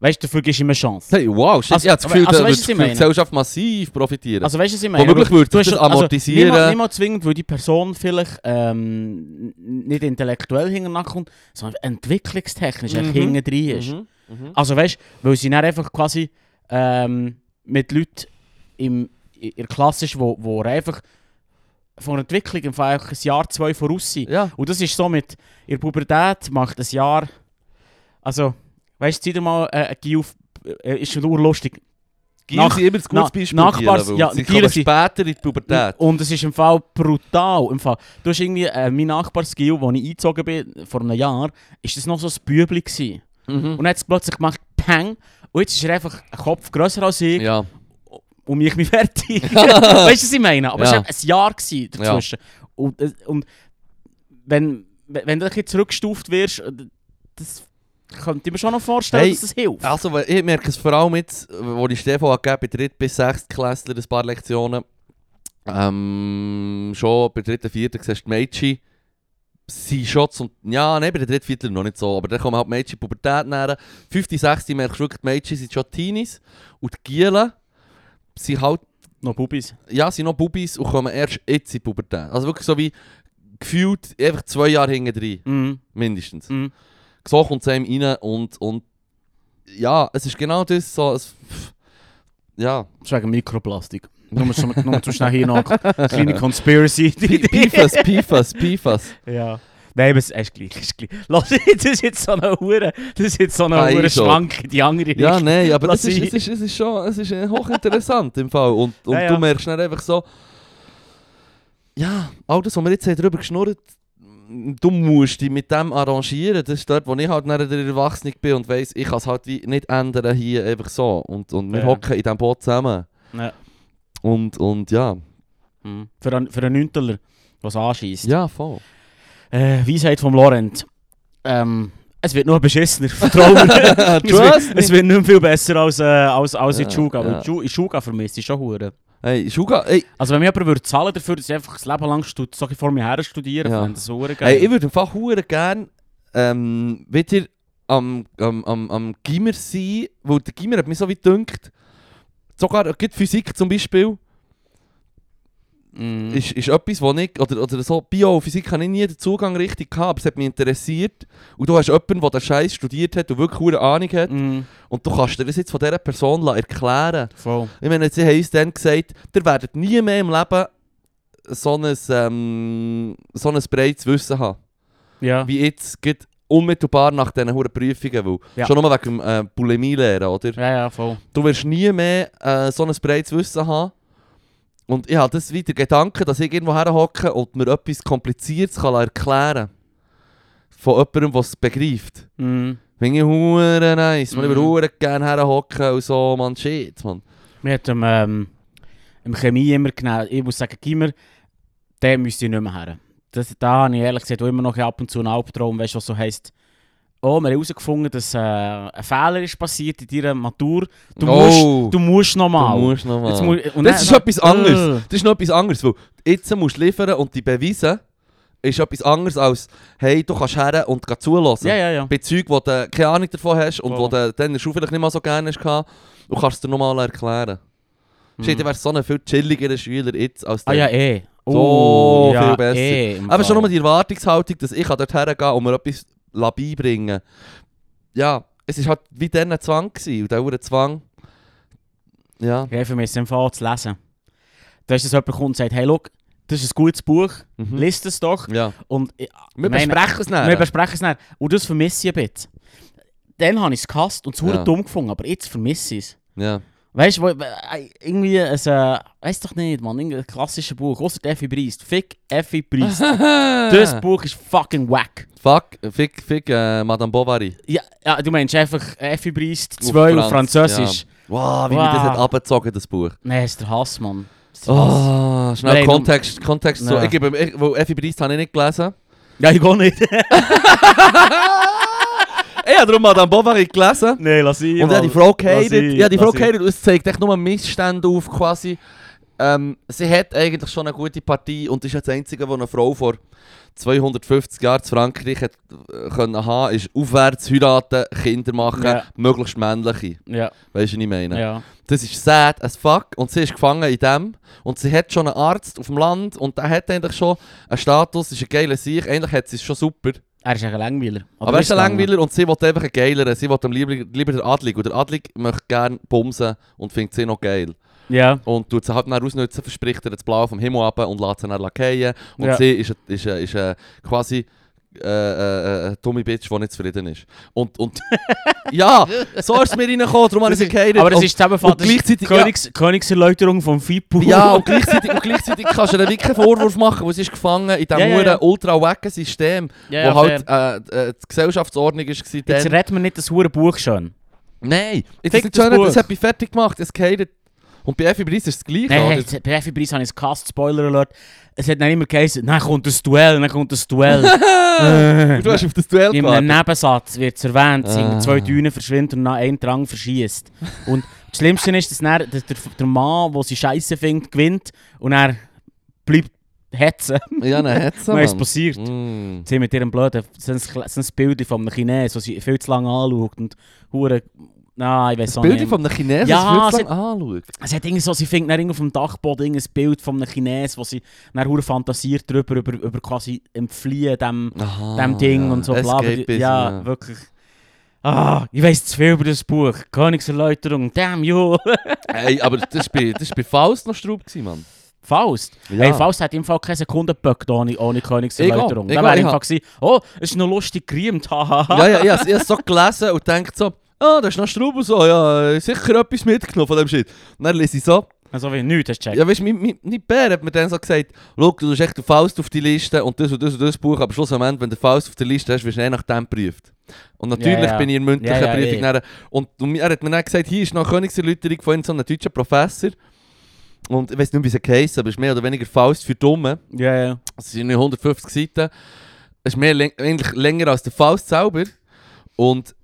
weißt, du, dafür gibst du ihm eine Chance. Hey, wow, shit, Also- ich habe das Gefühl, also da weißt was würde die? Gesellschaft massiv profitieren. Also weißt du, was ich meine? Womöglich würde hast- das also, amortisieren. Nicht mal, zwingend, weil die Person vielleicht ähm, nicht intellektuell hinterherkommt, sondern entwicklungstechnisch mhm. hinten drin ist. Mhm, mhm. Also weißt du, weil sie dann einfach quasi ähm, mit Leuten im, in der Klasse ist, wo, wo einfach von der Entwicklung einfach ein Jahr, zwei voraus sind. Ja, Und das ist so mit, in der Pubertät macht ein Jahr, also, weißt du, zieh mal äh, ein Gil auf, äh, ist schon urlustig. Giel sind immer ein gutes Beispiel. Nachbars- Giel, ja, sie Giel sind- später in die Pubertät. Und es ist im Fall brutal. Im Fall, du hast irgendwie, äh, mein Nachbar Gil, wo ich eingezogen bin, vor einem Jahr, ist das noch so ein Bübli gewesen. Mhm. Und dann hat es plötzlich gemacht, Peng, und jetzt ist er einfach ein Kopf grösser als ich Ja. und mich mich fertig. weißt du, was ich meine? Aber Ja. es war ein Jahr dazwischen. Und, äh, und wenn, wenn du ein zurückgestuft wirst, äh, das könnte ich mir schon noch vorstellen, Hey, dass das hilft. Also, ich merke es vor allem jetzt, wo ich Stefan hat bei 3. bis 6. Klässler ein paar Lektionen. Ähm, schon bei 3. 4. siehst du die Mädchen sind schon zum... Ja, nein, bei der dritten, vierten noch nicht so, aber dann kommen halt Mädchen in die Pubertät näher. Fünfte, sechste merkst du wirklich, die Mädchen sind schon Teenies und die Gielen sind halt, Noch Bubis. ja, sind noch Bubis und kommen erst jetzt in die Pubertät. Also wirklich so wie gefühlt einfach zwei Jahre hinten drin, Mhm. mindestens. Mhm. So kommt es einem rein und, und ja, es ist genau das so, es, ja, Das ist wegen Mikroplastik. Nur, schon- nur schnell hier noch eine kleine Conspiracy. P- PFAS, PFAS, PFAS. ja. Nein, aber es ist gleich. Ist gleich. Lass, das ist jetzt so eine Hure, das ist jetzt so eine Ah, Hure. Schwank in die andere Ja, nein, aber es ist, es, ist, es ist schon es ist äh, hochinteressant im Fall. Und, und Ja, ja. du merkst dann einfach so, ja, all das, was wir jetzt haben darüber geschnurrt du musst dich mit dem arrangieren. Das ist dort, wo ich halt nachher der Erwachsene bin und weiss, ich kann es halt wie nicht ändern hier einfach so. Und, und wir Ja. hocken in diesem Boot zusammen. Ja. Und, und ja, Mhm. Für einen, für einen Nünteler, was anschießt. ja, voll. Äh, Weisheit vom Laurent. Ähm, es wird nur beschissener, vertrau mir. es, wird, es wird nicht viel besser als, äh, als, als in Ja, Schuga. Aber ja. in Schu- in Schuga vermisst ich schon Hure. Hey, Schuga, hey, Also wenn mir jemand würde zahlen dafür, dass ich einfach das Leben lang stud so vor mir her studieren, Ja. das Hure geil. hey, ich würde einfach hure gern ähm, wieder am, am, am, am Gimmer sein, weil der Gimmer hat mich so wie dünkt. Sogar gibt Physik zum Beispiel. Mhm. ist, ist etwas, wo ich, oder, oder so, Bio, Physik habe ich nie den Zugang richtig gehabt, aber es hat mich interessiert. Und du hast jemanden, der den Scheiß studiert hat und wirklich eine Ahnung hat. Mhm. Und du kannst dir das jetzt von dieser Person erklären. Voll. Ich meine, sie haben uns dann gesagt, ihr werdet nie mehr im Leben so ein, ähm, so ein breites Wissen haben. Ja. Wie jetzt, geht unmittelbar nach diesen hohen Prüfungen. Weil Ja. Schon nur wegen dem äh, Bulimie-Lehren, oder? Ja, ja, voll. Du wirst nie mehr äh, so ein breites Wissen haben. Und ich habe das wieder Gedanken, dass ich irgendwo herhocke und mir etwas Kompliziertes kann erklären kann. Von jemandem, der es begreift. Mhm. Finde ich hure nice. Man, ich Mhm. würde hure gerne herhocken und so, man, shit, man. Wir hatten ähm, im Chemie immer genau, ich muss sagen, Gimmer, der müsste ich nicht mehr her. Das, da habe ich ehrlich gesagt immer noch ab und zu einen Albtraum, weißt du, was so heisst, oh, wir haben herausgefunden, dass äh, ein Fehler ist passiert in deiner Matur. Du Oh. musst, du musst nochmal. Du musst noch Jetzt mal. mu- Das dann- ist etwas anderes. Äh. Das ist noch etwas anderes, weil jetzt musst du liefern und die beweisen, ist etwas anderes als, hey, du kannst her und geh zulassen. Ja, ja, ja. bei Zeug, wo du keine Ahnung davon hast und Voll. wo du dann Schule vielleicht nicht mal so gerne hast, und kannst es dir nochmal erklären. Mhm. Shit, du wärst so ein viel chilligerer Schüler jetzt als Ah der. ja, eh. So ja, viel besser. Eh, Aber schon Fall. nur die Erwartungshaltung, dass ich dort hergehe und mir etwas beibringen Ja, es war halt wie dann ein Zwang gewesen. Und dieser Zwang, ja. Ja, für mich ist es einfach zu lesen. Da ist es jemand kommt und sagt, hey, look, das ist ein gutes Buch, Mhm. liest es doch. ja. Und ich, Wir meine- besprechen es nachher. Wir besprechen es nicht. Und das vermisse ich ein bisschen. Dann habe ich es gehasst und es ja. dumm gefunden, aber jetzt vermisse ich es. ja. Weißt du, wo- irgendwie ein, äh, weiß doch nicht, man, ein klassisches Buch, außer Effi Briest. Fick Effi Briest. das Buch ist fucking wack. Fuck, fick, fick äh, Madame Bovary. Ja, ja, du meinst einfach Effi Briest Auf 2 auf Franz, Französisch. Wow, wie Wow. mir das hat abgezogen, das Buch. Nein, ist der Hass, Mann. Ist der Hass. Oh, schnell Nein, Kontext, Kontext so. Ja. Ich gebe, ich, wo Effi Briest habe ich nicht gelesen. Ja, ich gehe nicht. Ich habe darum Madame Bovary gelesen. Nein, lass ihn. Und ja, die Frau gehatet. Ja, die Frau gehatet. Und es zeigt echt nur Missstände auf quasi. Ähm, sie hat eigentlich schon eine gute Partie und ist jetzt das Einzige, wo eine Frau vor 250 Jahren zu Frankreich hat, äh, können haben, ist aufwärts heiraten, Kinder machen, Ja. möglichst männliche. Ja, Weißt du, was ich meine? ja. Das ist sad as fuck und sie ist gefangen in dem und sie hat schon einen Arzt auf dem Land und der hat eigentlich schon einen Status, ist ein geiler Sieg, eigentlich hat sie es schon super. Er ist ein Langweiler. Oder Aber er ist ein? Langweiler und sie will einfach einen geileren, sie will am lieber, lieber den Adlig und der Adlig möchte gerne bumsen und findet sie noch geil. Ja. Und tut sie halt dann ausnutzen, verspricht ihr das Blau vom Himmel ab und lässt sie dann lackieren und Ja. sie ist, ist, ist, ein quasi äh, äh, dumme Bitch, die nicht zufrieden ist. Und, und ja, so ist es mir reingekommen, darum habe ich sie gehatet. Aber Und- ist zusammenfassend. gleichzeitig- ja. Königs, Königserläuterung vom FIPU. Ja, und gleichzeitig, und gleichzeitig kannst du ihr wirklich einen Vorwurf machen, weil sie ist gefangen in diesem Ja, ja, ja. ultra wacken System, ja, ja, wo halt äh, äh, die Gesellschaftsordnung war. Jetzt redet man nicht das hure Buch schon. Nein, jetzt ist nicht das schön, das hat mich fertig gemacht, es gehatet. Und bei Effi Brice ist es das Gleiche. Nein, jetzt, bei Effi Preis habe ich es gehasst, Spoiler Alert. Es hat dann immer geheißen, dann kommt das Duell, dann kommt das Duell. Und du hast auf das Duell In einem. Nebensatz wird es erwähnt, dass Ah. zwei Dünen verschwinden und nach einem Drang verschießt. Und das Schlimmste ist, dass, dann, der, der Mann, der sie scheiße findet, gewinnt und er bleibt hetzen. Ja, eine Hetze, Was ist passiert? Mm. Sie mit ihrem blöden, ein, so ein Bild von einem Chinesen, das sie viel zu lange anschaut und hure, na, ich weiß auch nicht. von einem Chinesen, Ja, das sie- wird anschauen. Es hat irgendwie so, sie findet dann auf dem Dachboden irgendein Bild von einem Chinesen, wo sie dann fantasiert drüber, über, über quasi entfliehen dem, Aha, dem Ding ja. und so bla bla. Escapism, Ja, wirklich. Ah, ich weiß zu viel über das Buch. Königserläuterung, damn you. Hey, aber das war bei, das bei Faust noch Straub, Mann. Faust. Ja. Hey, Faust hat im Fall keine Sekunde geböckt ohne, ohne Königserläuterung. Ich Da auch, wäre ich im. Fall gewesen, oh, es ist noch lustig geriemt, hahaha. ja, ja, ich habe es so gelesen und denkt so, ah, da ist noch Straub und so, ja, sicher etwas mitgenommen von dem Shit. Und dann lese ich so, Also wie, nichts hast du gecheckt. ja, weißt du, mein, mein, mein Bär hat mir dann so gesagt, schau, du hast echt den Faust auf die Liste und das und das und das Buch, aber schlussendlich, wenn du den Faust auf der Liste hast, wirst du eh nach dem geprüft. Und natürlich Ja, ja. bin ich in der mündlichen Ja, Prüfung dann, und, und er hat mir dann gesagt, hier ist noch Königserläuterung von so einem deutschen Professor. Und ich weiß nicht, wie es heisst, aber es ist mehr oder weniger Faust für Dumme. Ja, ja. Es sind nur 150 Seiten. Es ist mehr eigentlich länger als der Faust selber. Und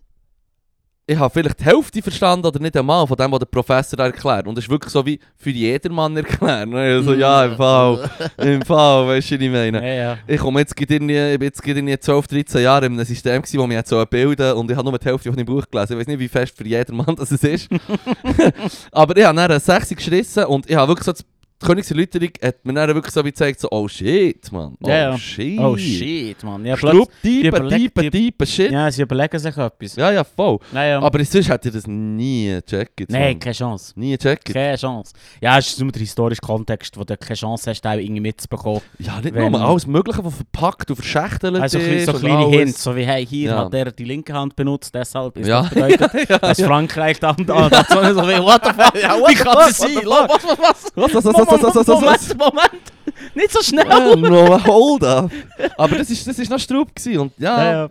ich habe vielleicht die Hälfte verstanden oder nicht einmal von dem, was der Professor erklärt. Und es ist wirklich so wie für jedermann erklärt. Also, ja, im Fall, im Fall, weißt du, was ich meine. ja, ja. Ich komme jetzt gerade bin jetzt gerade irgendwie 12, 13 Jahre in einem System gewesen, wo mich jetzt so bilden und ich habe nur die Hälfte von dem Buch gelesen. Ich weiß nicht, wie fest für jedermann das es ist. Aber ich habe dann eine 60 geschrissen und ich habe wirklich so das die Königserläuterung hat mir dann wirklich so wie gezeigt, so, oh shit, man. Oh Ja, ja. shit. Oh shit, man. Ja, Strupp, die tiefer, überlegt- tiefer, shit. Ja. ja, sie überlegen sich etwas. ja, voll. Ja, ja. Aber sonst hätte ich das nie gecheckt. Nein, keine Chance. Nie gecheckt. Keine Chance. Ja, es ist nur der historische Kontext, wo du keine Chance hast, den irgendwie mitzubekommen. Ja, nicht Wenn- nur alles Mögliche, was verpackt und verschächtelt Also ist. so und kleine alles. Hints, so wie hey, hier Ja. hat er die linke Hand benutzt, deshalb ist Ja. das bedeutet, ja, dass ja. Frankreich dann da da so so wie, what the fuck, Ja, what wie kann das sein? Was, was, was? Was, was, was, was, was, was, was, was, was? Moment, Moment, nicht so schnell. Ja, no, hold up. Aber das ist, das ist noch Straub gewesen. Und ja, Ja, ja.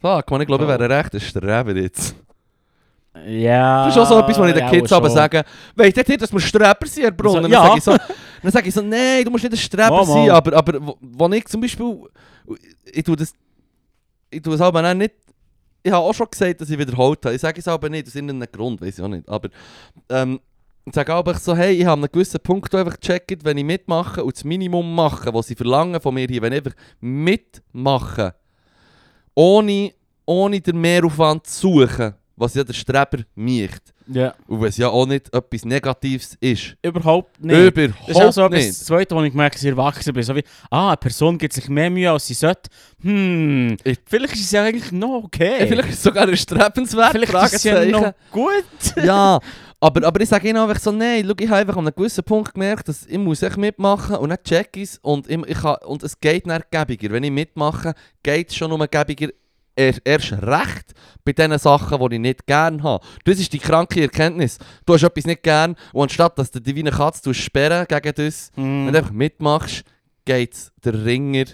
fuck, man, ich glaube, ich wäre recht ein Streber jetzt. Ja, Das ist auch so etwas, was ich den ja, Kids aber sagen, weißt du nicht, dass wir Streber sind, Herr Brunner? So, Dann ja. sage ich so, dann sage ich so, nein, du musst nicht ein Streber Mal, sein, aber, aber wo, wo ich zum Beispiel, ich tue das, ich tue es aber auch nicht, ich habe auch schon gesagt, dass ich wiederholt habe, ich sage es aber nicht, aus irgendeinem Grund, weiß ich auch nicht, aber ähm, ich sage aber so, hey, ich habe einen gewissen Punkt einfach gecheckt, wenn ich mitmache und das Minimum mache, was sie verlangen von mir hier, wenn ich einfach mitmache, ohne, ohne den Mehraufwand zu suchen, was ja der Streber macht. Ja, Und es ja auch nicht etwas Negatives ist. überhaupt nicht. Überhaupt Das ist auch so etwas, nicht. das Zweite, wo ich gemerkt habe, dass ich erwachsen bin. So wie, ah, eine Person gibt sich mehr Mühe, als sie sollte. Hm, Ich- vielleicht ist es ja eigentlich noch okay. Äh, Vielleicht ist es sogar ein strebenswert. Vielleicht ist es ja noch gut. ja, aber, aber ich sage ihnen einfach so, nein, schau, ich habe einfach an einem gewissen Punkt gemerkt, dass ich muss echt mitmachen und dann check ich es und, ich, ich kann, und es geht nicht gäbiger. Wenn ich mitmache, geht es schon um gäbiger er, erst recht bei den Sachen, die ich nicht gerne habe. Das ist die kranke Erkenntnis. Du hast etwas nicht gern und anstatt dass du die wie eine Katze sperren gegen das, Hm. wenn du einfach mitmachst, geht es der Ringer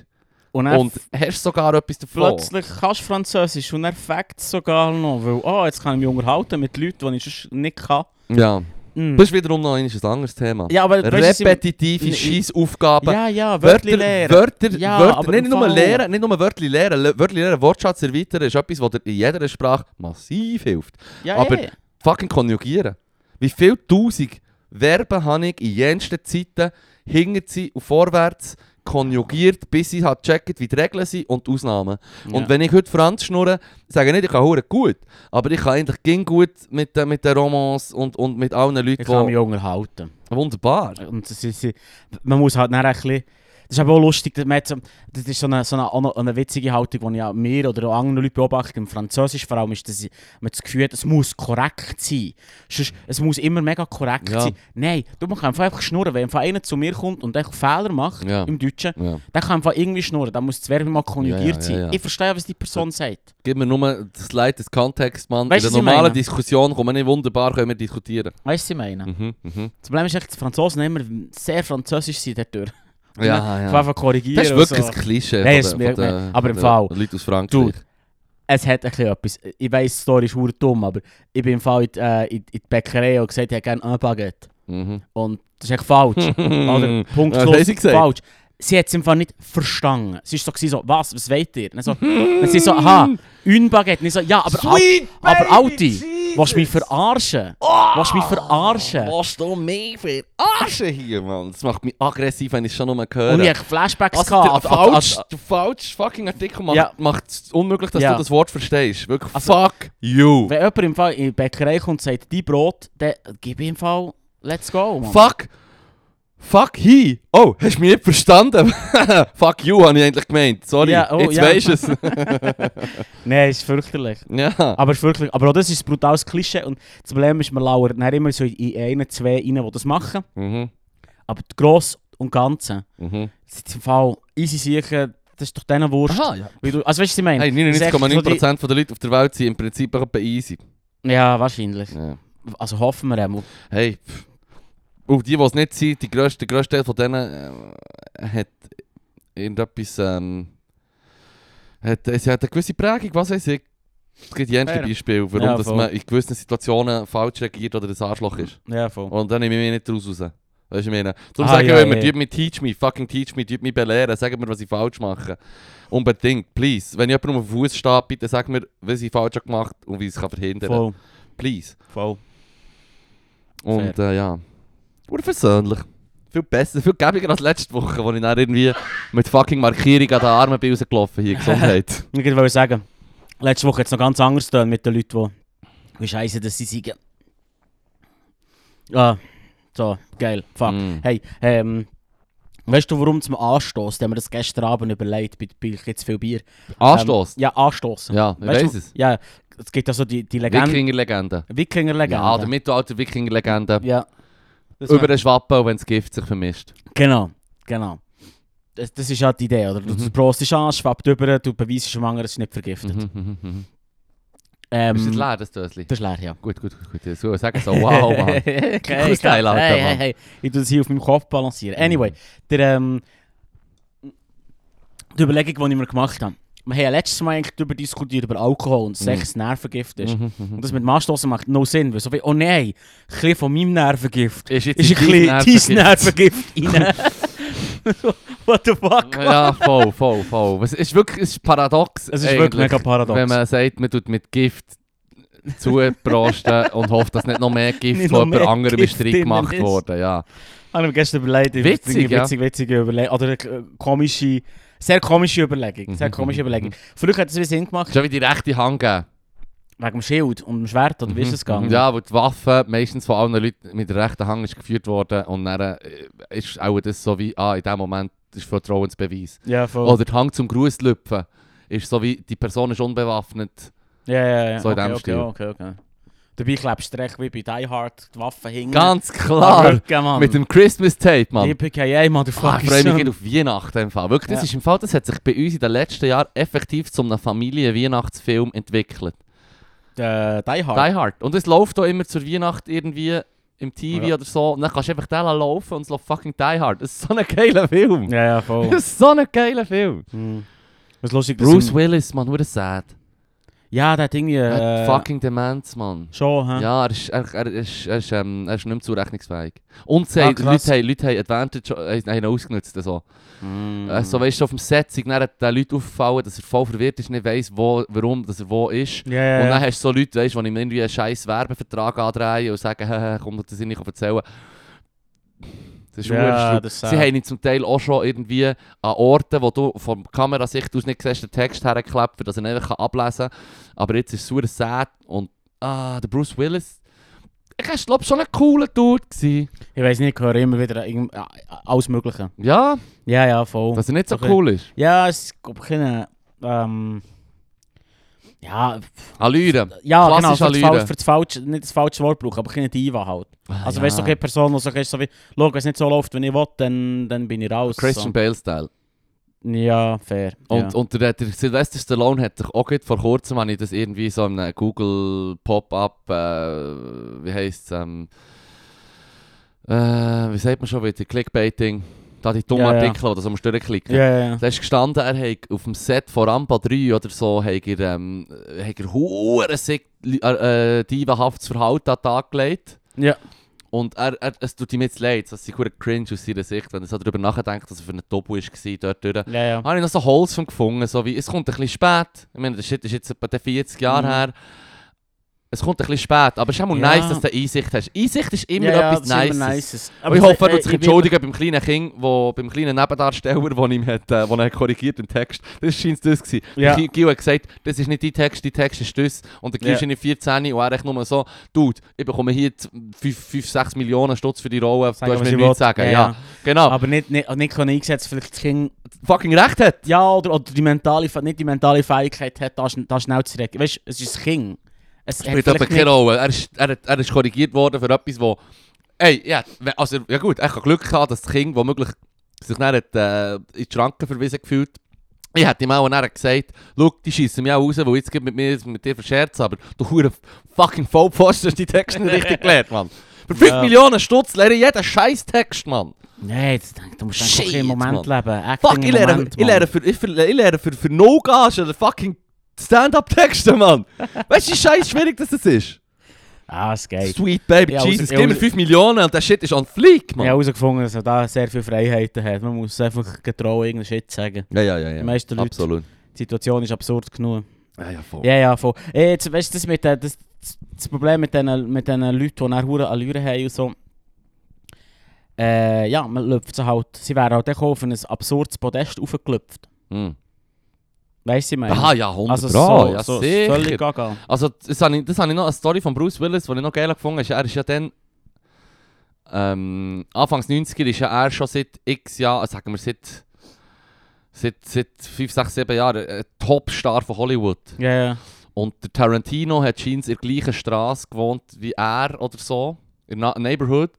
Und und hast sogar etwas davon. plötzlich kannst du Französisch und er fängt es sogar noch. Weil, oh, jetzt kann ich mich unterhalten mit Leuten, die ich sonst nicht kann. Ja, Hm. das ist wiederum noch ein anderes Thema. Ja, aber sie- Repetitive Scheissaufgaben. Ja, ja, Wörter lernen. Wörter, Ja, Wörter aber nicht nur lernen, nicht nur Wörter lernen. Le- Wörter lernen, Wortschatz erweitern ist etwas, was dir in jeder Sprache massiv hilft. Ja, aber- eh. Fucking konjugieren. Wie viele tausend Verben habe ich in jensten Zeiten hinterzi und vorwärts konjugiert, bis ich halt checkt, wie die Regeln sind und die Ausnahmen. Und Ja. wenn ich heute Franz schnurre, sage ich nicht, ich kann hure gut, aber ich kann eigentlich ging gut mit, den- mit den Romans und, und mit allen Leuten, Ich kann mich unterhalten. Wunderbar. Und sie, sie, man muss halt dann ein bisschen... Das ist aber auch lustig, dass so- das ist so eine, so eine, eine witzige Haltung, die ich mir oder auch anderen Leuten beobachte, im Französisch vor allem, ist, dass man das Gefühl hat, es muss korrekt sein. Sonst, es muss immer mega korrekt Ja. sein. Nein, du man kann einfach, schnurren. Wenn einer zu mir kommt und einfach Fehler macht, Ja. im Deutschen, Ja. dann kann einfach irgendwie schnurren. Dann muss das Verb mal konjugiert sein. Ich verstehe, was die Person sagt. Gib mir nur das Leid des Kontext, Mann. Weißt In der normalen? Diskussion kommen wir nicht wunderbar können wir diskutieren. Weißt du, was ich meine? Mhm, mhm. Das Problem ist echt, die Franzosen immer sehr französisch sind dadurch. Ja, ja. einfach korrigieren. Das ist wirklich so. ein Klischee Nein, von es- von mir- der, aber im von Fall. Leute aus Frankreich. Es hat ein bisschen etwas. Ich weiss, die Story ist dumm, aber ich bin im Fall in, die- äh, in, die Bäckerei und gesagt, ich hätte gerne ein Baguette. Mhm. Und das ist echt falsch. Oder Punkt gesagt? falsch. Sie hat es im Fall nicht verstanden. Sie war so, so was, was wollt ihr? Dann so, dann sie so, aha, une Baguette. Und ich so, ja, aber, Al aber Alti. Willst du mich verarschen? Oh, Willst du mich verarschen? Willst du mich verarschen hier, Mann? Das macht mich aggressiv, wenn ich es schon nur höre. Und ich hatte Flashbacks also, der, gehabt. an- falsch, der falsche fucking Artikel macht Ja. macht es unmöglich, dass Ja. du das Wort verstehst. Wirklich, Also- fuck you. Wenn jemand im Fall in die Bäckerei kommt und sagt, die Brot, dann gib ihm im Fall, let's go, Mann. Fuck. Fuck he. Oh, hast du mich nicht verstanden? fuck you, habe ich eigentlich gemeint. Sorry, Ja, oh, jetzt ja. weisst du es. Nein, ist fürchterlich. ja. Aber, es ist wirklich, aber auch das ist ein brutales Klischee. Und das Problem ist, man lauert dann immer so in einen, zwei rein, die das machen. Mhm. Aber das Grosse und Ganze, Mhm. sind im Fall easy sicher, das ist doch denen Wurscht. Aha, ja. Wie du, also weißt du, was ich meine? Hey, Das ist echt so 99,9% der Leute auf der Welt sind im Prinzip etwa easy. die- Ja, wahrscheinlich. Ja. Also hoffen wir einmal. Hey, pff. Und die, die es nicht sind, die grösste, der grösste Teil von denen äh, hat irgendetwas, ähm, hat, sie hat eine gewisse Prägung, was weiß ich. Es gibt jenste Fair. Beispiele, warum Ja, dass man in gewissen Situationen falsch reagiert oder ein Arschloch ist. Ja, voll. Und dann nehme ich mich nicht daraus raus. Weißt du, ich meine? Darum Ah, sage ich ja, immer, ja, mich teach me, fucking teach me, tut mich belehren, sag mir, was ich falsch mache. Unbedingt, please. Wenn jemand auf dem Fuß steht, bitte sag mir, was ich falsch habe gemacht und wie ich es kann verhindern kann. Voll. Please. Voll. Und äh, ja, oder versöhnlich. Viel besser, viel gäbiger als letzte Woche, wo ich dann irgendwie mit fucking Markierung an den Armen bin rausgelaufen hier, Gesundheit. Ich wollte sagen, letzte Woche hat es noch ganz anders getan mit den Leuten, die wie scheiße dass sie sagen. Ah, so, geil, fuck. Mm. Hey, ähm, weißt du, warum zum Anstoßen? haben wir das gestern Abend überlegt, bei, bei jetzt viel Bier. Anstoß. Ähm, ja, Anstoßen. ja, ich Weißt weiß du, es. Ja, es gibt ja so die, die Legende. Wikinger-Legende. Wikinger-Legende. Ja, der Mittelalter-Wikinger-Legende. Ja. Das Über den Schwappen, wenn das Gift sich vermischt. Genau, genau. Das, das ist ja die Idee, oder? Du Mhm. mhm. prostest an, schwappt über, du beweist dem anderen, es ist nicht vergiftet. Mhm, mhm, mhm. Ähm, Ist das leer, das Dösli? Das ist leer, ja. Gut, gut, gut. gut. So, sagen so, wow, Mann. hey, hey, hey, hey. Ich tue das hier auf meinem Kopf balancieren. Anyway, der, ähm, die Überlegung, die ich mir gemacht habe. Wir haben ja letztes Mal eigentlich darüber diskutiert, über Alkohol und Sex Nervengift ist. Mhm, mhm. Und das mit dem Anstoßen macht no Sinn, weil so wie, oh nein, ein bisschen von meinem Nervengift Ist jetzt ist ein bisschen dein Nervengift. Nervengift rein. What the fuck? Ja, voll, voll, voll. Es ist wirklich es ist paradox. Es ist wirklich mega paradox. Wenn man sagt, man tut mit Gift zuprosten und hofft, dass nicht noch mehr Gift Nicht von jemand anderem ist drin gemacht worden. Ja. Habe ich mir gestern überlegt. Witzig, ja. witzig, witzige Überlegung. Oder äh, komische, sehr komische Überlegung. Sehr Mhm, komische mhm, Überlegung. Früher hat es wie Sinn gemacht, Schon wie die rechte Hand geben. wegen dem Schild und dem Schwert, oder wie ist es gegangen? Ja, wo die Waffe meistens von allen Leuten mit der rechten Hand ist geführt worden und dann äh, ist auch das so wie, ah, in dem Moment ist Vertrauensbeweis. Ja, voll. Oder die Hand zum Gruß lüpfen ist so wie, die Person ist unbewaffnet. ja, ja, ja. so in okay, dem okay, Stil. okay, okay. Dabei klebst du recht wie bei Die Hard die Waffe hinten. Ganz Ah, klar. wirklich, Mann. Mit dem Christmas Tape, Mann. EPKA, Ah, Motherfucker. ich freue mich auf Weihnachten im Fall. Wirklich, das Ja. ist im Fall, das hat sich bei uns in den letzten Jahren effektiv zu einem Familien-Weihnachtsfilm entwickelt. Äh, Die Hard. Die Hard. Und es läuft auch immer zur Weihnacht irgendwie im TV Ja. oder so. Und dann kannst du einfach den laufen und es läuft fucking Die Hard. Das ist so ein geiler Film. Ja, ja, voll. Das ist so ein geiler Film. Hm. Was lustig, Bruce Willis, man, nur sad. Ja, der hat irgendwie... Er hat Äh, fucking Demenz, Mann. Schon, hä? Ja, er ist, er, er, ist, er, ist, ähm, er ist nicht mehr zurechnungsfähig. Und sie, Ah, krass. Leute, haben, Leute haben Advantage äh, haben ihn ausgenutzt. So. Mm. Äh, so weißt du, auf dem Set sind dann den Leuten aufgefallen, dass er voll verwirrt ist, nicht weiss, wo, warum dass er wo ist. Ja, Und dann hast du so Leute, weißt, die ihm irgendwie einen scheiß Werbevertrag andrehen und sagen, «Haha, komm, das ich nicht erzählen. Das ist Ja, das ist Sie haben ihn zum Teil auch schon irgendwie an Orten, wo du vom Kamerasicht aus nicht siehst, den Text hergeklebt, dass er ihn einfach ablesen kann. Aber jetzt ist es super sad und ah, der Bruce Willis, ich war glaube schon ein cooler Dude. Gewesen. Ich weiß nicht, ich höre immer wieder alles Mögliche. Ja, Ja, ja, voll. dass er nicht so Okay. cool ist. Ja, es gibt keine. Ähm, ja, Allüre. ja genau, für das, Allüre. Fal- für das falsche, nicht das falsche Wort brauchen, aber keine Diva halt. Also ja. weißt du, okay, Person, die sagt, so wie, schau, wenn es nicht so läuft, wenn ich will, dann, dann bin ich raus. Christian Bale-Style. So. Ja, fair. Und, ja. und der, der Sylvester Stallone hat sich auch vor kurzem, habe ich das irgendwie so in einem Google Pop-up, äh, wie heisst es, ähm, äh, wie sagt man schon wieder, Clickbaiting, da die dummen Ja, ja. Artikel, oder so musst du durchklicken. ja, ja, ja. Da ist gestanden, er hat auf dem Set von Rampa 3 oder so, hat er, ähm, hat er hure äh, äh, divaghaftes Verhalten an den Tag gelegt. Ja. Und er, er, es tut ihm jetzt leid, das ist hure cringe aus seiner Sicht, wenn er so darüber nachdenkt, dass er für einen Tobu war dort durch. Ja, ja. Habe ich noch so Holz von gefunden, so wie, es kommt ein bisschen spät. Ich meine, der Shit ist jetzt etwa 40 Jahre Mhm. her. Es kommt ein bisschen spät, aber es ist auch mal Ja. nice, dass du Einsicht hast. Einsicht ist immer ja, etwas immer Nices. Nices. Aber ich hoffe, er äh, wird sich ich will- entschuldigen beim kleinen Kind, wo, beim kleinen Nebendarsteller, der ihm hat, äh, wo er korrigiert im Text. Das scheint das gewesen. Ja. Gil hat gesagt, das ist nicht dein Text, dein Text ist das. Und der Gil Ja. ist in 14 und er echt nur so, Dude, ich bekomme hier 5, 6 Millionen Stutz für die Rolle, du hast mir ich nichts sagen. Ja, Ja, genau. Aber nicht, nicht, nicht eingesetzt, vielleicht das Kind Fucking recht hat. Ja, oder, oder die mentale, nicht die mentale Fähigkeit hat, da, schn- da schnell zu reagieren. Weißt du, es ist ein Kind. Es Spielt aber keine Rolle. Er ist, er, er ist korrigiert worden für etwas, wo... Ey, ja, also, ja gut, er hat Glück gehabt, dass das Kind, womöglich sich dann hat, äh, in die Schranken verwiesen gefühlt. Ich hätte ihm auch nachher gesagt, schau, die schießen mich auch raus, weil jetzt mit mir mit dir verscherzen, aber du hure fucking Vollpfosten hast die Texte nicht richtig gelernt, Mann. Für 5 Ja. Millionen Stutz lerne ich jeden scheiß Text, Mann. Nein, denk- du musst einfach im Moment leben. Acting Fuck, ich lerne, Moment, ich Mann. lerne für, ich, für, ich lerne für, für No-Gage oder fucking Stand-Up-Texte, Mann. Weißt du, wie scheiß schwierig das ist? Ah, es geht. Sweet Baby Ja, Jesus, gib mir aus- 5 Millionen und der Shit ist on fleek, Ich man. habe herausgefunden, dass er da sehr viele Freiheiten hat. Man muss einfach getrauen, irgendeinen Shit sagen. Ja, ja, ja. ja. Die meisten Leute, Absolut. die Situation ist absurd genug. Ja, ja, voll. Ja, ja, voll. Ey, jetzt, weißt du, das, mit, den- das, das Problem mit diesen mit den Leuten, die nachher Allüren haben und so. Äh, ja, man läuft sie halt. Sie wären halt auch auf ein absurdes Podest aufgeklüpft. Hm. Weißt du, ich meine? Aha, ja, 100 Also Pro, so, ja, so sicher. völlig gaga. Also, das habe ich, das habe ich noch eine Story von Bruce Willis, die ich noch geil gefunden habe. Er ist ja dann... Ähm, Anfangs 90er ist ja er schon seit x Jahren, sagen wir seit... Seit, seit 5, 6, 7 Jahren ein Topstar von Hollywood. Ja, ja. Und der Tarantino hat scheint in der gleichen Straße gewohnt wie er oder so, in der Neighborhood.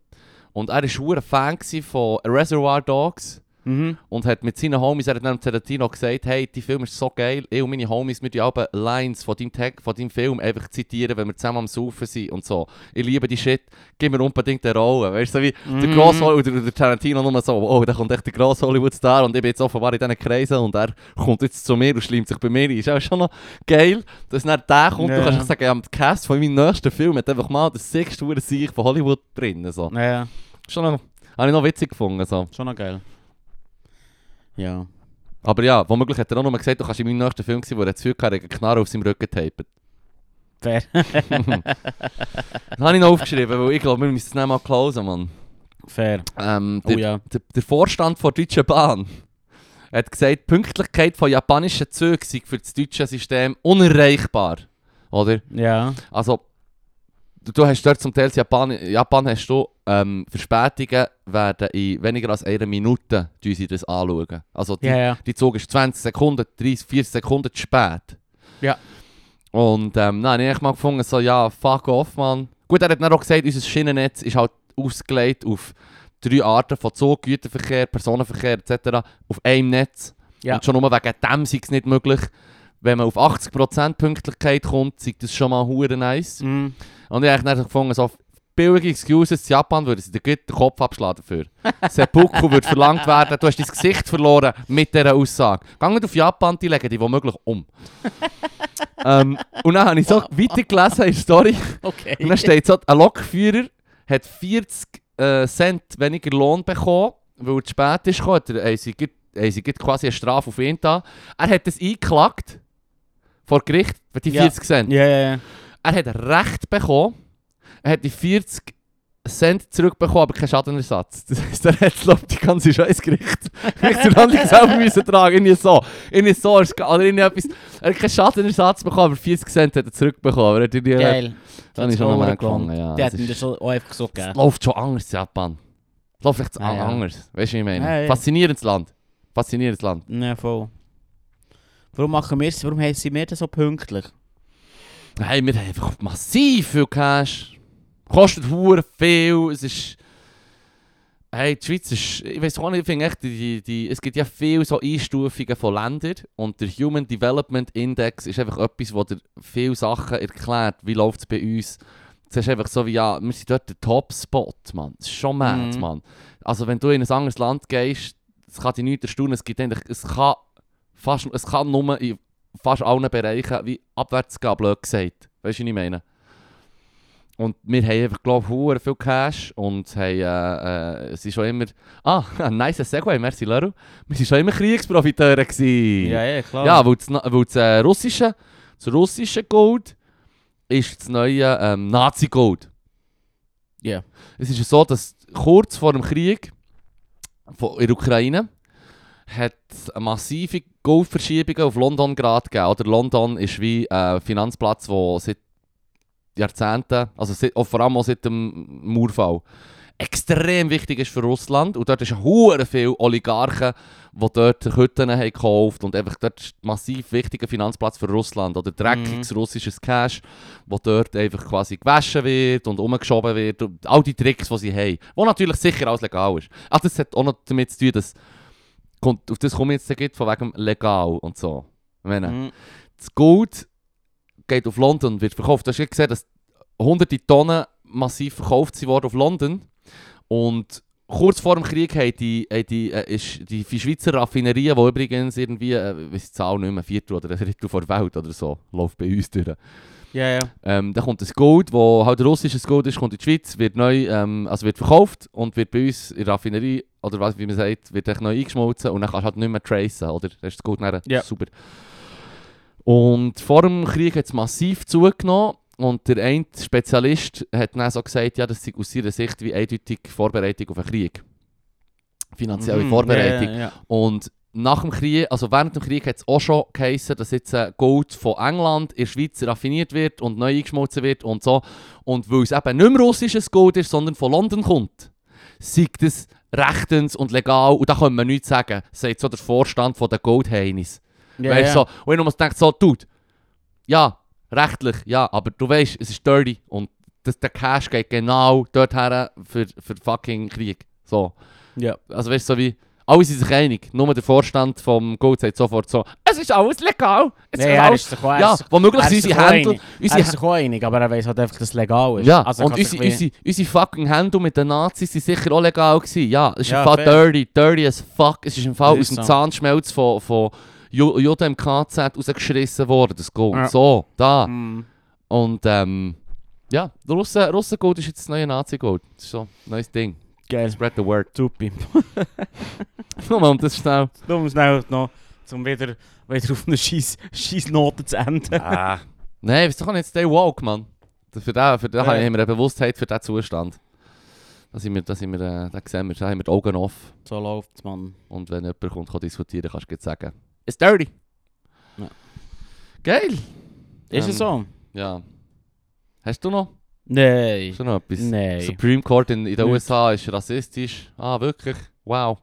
Und er war ein Fan von Reservoir Dogs Mhm. und hat mit seinen Homies, er hat dann Tarantino gesagt, hey, die Film ist so geil, ich und meine Homies, wir alle Lines von deinem, Tag, von deinem Film einfach zitieren, wenn wir zusammen am Saufen sind und so. Ich liebe die Shit, gib mir unbedingt eine Rolle. Weißt du, so wie der Mhm. grosse Hollywood, oder der Tarantino nur so, oh, da kommt echt der grosse Hollywood-Star und ich bin jetzt offenbar in diesen Kreisen und er kommt jetzt zu mir und schleimt sich bei mir ein. Ist auch schon noch geil, dass dann der kommt, Ja. du kannst sagen, ja, der Cast von meinem nächsten Film hat einfach mal das sechste Uhr Sieg von Hollywood drin. So. Ja, ja. Schon noch, habe ich noch witzig gefunden. So. Schon noch geil. Ja. Aber ja, womöglich hat er auch noch mal gesagt, du kannst in meinem nächsten Film sein, wo er Gefühl hatte, hat einen Knarre auf seinem Rücken tapet. Fair. Das habe ich noch aufgeschrieben, weil ich glaube, wir müssen es nicht mal closen, Mann. Fair. Ähm, Oh der, ja. der, der Vorstand der Deutschen Bahn hat gesagt, die Pünktlichkeit von japanischen Zügen sei für das deutsche System unerreichbar. Oder? Ja. Also, du, hast dort zum Teil in Japan, in Japan hast du ähm, Verspätungen werden in weniger als einer Minute tun sie das anschauen. Also die, Ja, ja. die Zug ist 20 Sekunden, 30, 40 Sekunden zu spät. Ja. Und ähm, nein, ich habe mal gefunden, so ja, fuck off, man. Gut, er hat dann auch gesagt, unser Schienennetz ist halt ausgelegt auf drei Arten von Zug, Güterverkehr, Personenverkehr etc. auf einem Netz. Und schon nur wegen dem sei es nicht möglich. Wenn man auf 80% Pünktlichkeit kommt, sei das schon mal hure nice. Mhm. Und ich habe dann gefunden, so billige Excuses in Japan würden sie dir den Kopf abschlagen dafür. Seppuku würde verlangt werden, du hast dein Gesicht verloren mit dieser Aussage. Geh nicht auf Japan, die legen dich womöglich um. ähm, und dann habe ich so weitergelesen in der Story. Okay. Und dann steht so, ein Lokführer hat 40 äh, Cent weniger Lohn bekommen, weil er zu spät ist gekommen. Hat er- haben sie gut quasi eine Strafe auf ihn da. Er hat das eingeklagt vor Gericht für die Ja. 40 Cent. Ja, ja, ja. Er hat Recht bekommen. Er hat die 40 Cent zurückbekommen, aber keinen Schadenersatz. Das heisst, er hat glaub, die ganze Scheißgericht Gerichtsverhandlung selber müssen tragen. Irgendwie so. Irgendwie so. ist es- Oder irgendwie etwas. Er hat keinen Schadenersatz bekommen, aber 40 Cent hat er zurückbekommen. Aber er hat Geil. Das habe ich schon mal angefangen. Ja. Es hätten ist- dir schon auch einfach so es gegeben. läuft schon anders in Japan. Es läuft echt Ah, ja. anders. Weißt du, wie ich meine? Ja, ja. Faszinierendes Land. Faszinierendes Land. Ja, voll. Warum machen wir es? Warum sind wir denn so pünktlich? Hey, wir haben einfach massiv viel Cash. Kostet hure viel. Es ist. Hey, die Schweiz ist. Ich weiß auch nicht, ich finde echt, die, die, es gibt ja viele so Einstufungen von Ländern und der Human Development Index ist einfach etwas, wo dir viele Sachen erklärt. Wie läuft es bei uns? Es ist einfach so wie, ja, wir sind dort der Top-Spot, Mann. Das ist schon mad, Mhm. Mann. Also wenn du in ein anderes Land gehst, es kann dich nicht erstaunen, es gibt eigentlich, es kann fast, es kann nur in fast allen Bereichen wie abwärts gehen, blöd gesagt. Weißt du, was ich meine? Und wir haben einfach, glaube ich, viel Cash und haben, äh, äh, es ist schon immer... Ah, ein nice Segway, merci Leru. Wir waren schon immer Kriegsprofiteure. Gewesen. ja, klar. Ja, weil das, weil das äh, russische, das russische Gold ist das neue ähm, Nazi-Gold. Ja. Es ist ja so, dass kurz vor dem Krieg von, in der Ukraine hat massive Goldverschiebungen auf London gerade gegeben. Oder London ist wie ein Finanzplatz, der seit Jahrzehnten, also seit, vor allem auch seit dem Mauerfall, extrem wichtig ist für Russland. Und dort sind hure viele Oligarchen, die dort Hütten haben gekauft und einfach dort ist ein massiv wichtiger Finanzplatz für Russland. Oder dreckiges russisches Cash, wo dort einfach quasi gewaschen wird und umgeschoben wird. Und all die Tricks, die sie haben. Wo natürlich sicher alles legal ist. Also das hat auch noch damit zu tun, dass kommt, auf das komme ich jetzt von wegen legal und so. Ich meine, Mhm. das Gold geht auf London und wird verkauft. Du hast ja gesehen, dass hunderte Tonnen massiv verkauft sind worden auf London. Und kurz vor dem Krieg haben die, haben die, äh, ist die die Schweizer Raffinerien, die übrigens irgendwie, äh, ich weiss die Zahl nicht mehr, ein Viertel oder ein Drittel vor der Welt oder so, läuft bei uns durch. Ja, ja. Ähm, da kommt das Gold, wo halt russisches Gold ist, kommt in die Schweiz, wird neu, ähm, also wird verkauft und wird bei uns in der Raffinerie, oder was, wie man sagt, wird echt neu eingeschmolzen und dann kannst du halt nicht mehr tracen, oder? Das ist das Gold Ja. super. Und vor dem Krieg hat es massiv zugenommen und der eine Spezialist hat dann so gesagt, ja, das sei aus seiner Sicht wie eindeutig Vorbereitung auf einen Krieg. Finanzielle Mhm. Vorbereitung. Ja, ja. Und nach dem Krieg, also während dem Krieg hat es auch schon geheißen, dass jetzt äh, Gold von England in der Schweiz raffiniert wird und neu eingeschmolzen wird und so. Und weil es eben nicht mehr russisches Gold ist, sondern von London kommt, sagt das rechtens und legal und da kann man nichts sagen, sagt so der Vorstand von der Goldheinis. Ja, weißt ja. so, und ich denkt so, Dude, ja, rechtlich, ja, aber du weißt, es ist dirty und das, der Cash geht genau dorthin für, für fucking Krieg. So. Ja. Also weißt du, so wie, alle sind sich einig, nur der Vorstand vom Gold sagt sofort so, es ist alles legal, es Nee, ist alles... ist auch, Ja, womöglich sind unsere Händler... einig. Er Unsere ist sich auch einig, aber er weiß halt einfach, dass es legal ist. ja, Also und unsere, unsere, unsere fucking Händler mit den Nazis sind sicher auch legal gewesen. Ja, es ist Ja, im Fall fair. dirty, dirty as fuck. Es ist im Fall aus dem so. Zahnschmelz von, von Ju- Jude im KZ rausgeschissen worden, das Gold. Ja. So, da. Mm. Und ähm, ja, der Russen, Russengold ist jetzt das neue Nazi-Gold. Das ist so ein neues Ding. Geil. Spread the word. Supi. Nur mal, das ist schnell. Nur schnell noch, um wieder, wieder auf eine scheiß, scheiß Note zu enden. ah. Nein, weißt du, jetzt stay woke, Mann. Für den, für den Ja. haben wir eine Bewusstheit für diesen Zustand. Da sind wir, da sind wir, äh, da sehen wir, da haben wir die Augen off. So läuft's, Mann. Und wenn jemand kommt, kann diskutieren, kannst du sagen, it's dirty. Ja. Geil. Ist Ähm, es so? Ja. Hast du noch? Nein. Hast du noch etwas? Nein. Supreme Court in, in den. USA ist rassistisch. Ah, wirklich? Wow.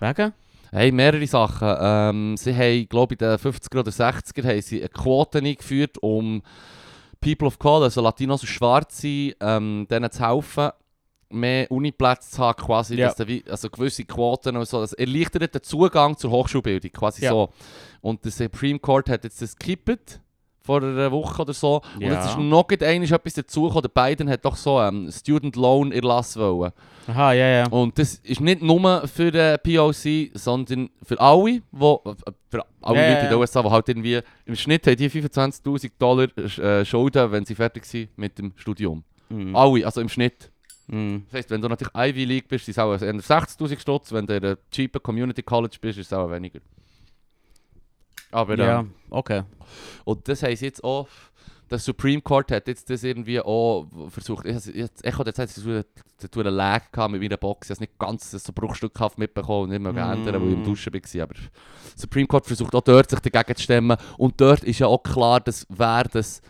Wegen? Hey, mehrere Sachen. Ähm, sie haben, glaube ich, in den 50er oder 60er haben sie eine Quote eingeführt, um People of Color, also Latinos und Schwarze, ähm, denen zu helfen, mehr Uniplätze zu haben, quasi, Ja. dass da wie, also gewisse Quoten und so, das erleichtert den Zugang zur Hochschulbildung, quasi Ja. so. Und der Supreme Court hat jetzt das gekippt, vor einer Woche oder so. Und Ja. jetzt ist noch einmal etwas dazugekommen, der Biden hat doch so ähm, Student Loan Erlass wollen. Aha, ja, ja. Und das ist nicht nur für den POC, sondern für alle, wo, äh, für alle Ja, Leute in den. USA, die halt irgendwie im Schnitt haben die 25'000 Dollar äh, Schulden, wenn sie fertig sind mit dem Studium. Mhm. Alle, also im Schnitt. Mhm. Das heisst, wenn du natürlich Ivy League bist, ist es auch eher 60'000 Stutz, wenn du in der cheapen Community College bist, ist es auch weniger. Aber Ja, ähm, okay. und das heisst jetzt auch, der Supreme Court hat jetzt das irgendwie auch versucht. Ich, ich, ich habe jetzt so eine, so eine Lag mit meiner Box. Ich habe nicht ganz so bruchstückhaft mitbekommen und nicht mehr geändert, weil ich im Duschen war. Aber der Supreme Court versucht auch dort sich dagegen zu stemmen. Und dort ist ja auch klar, dass wer das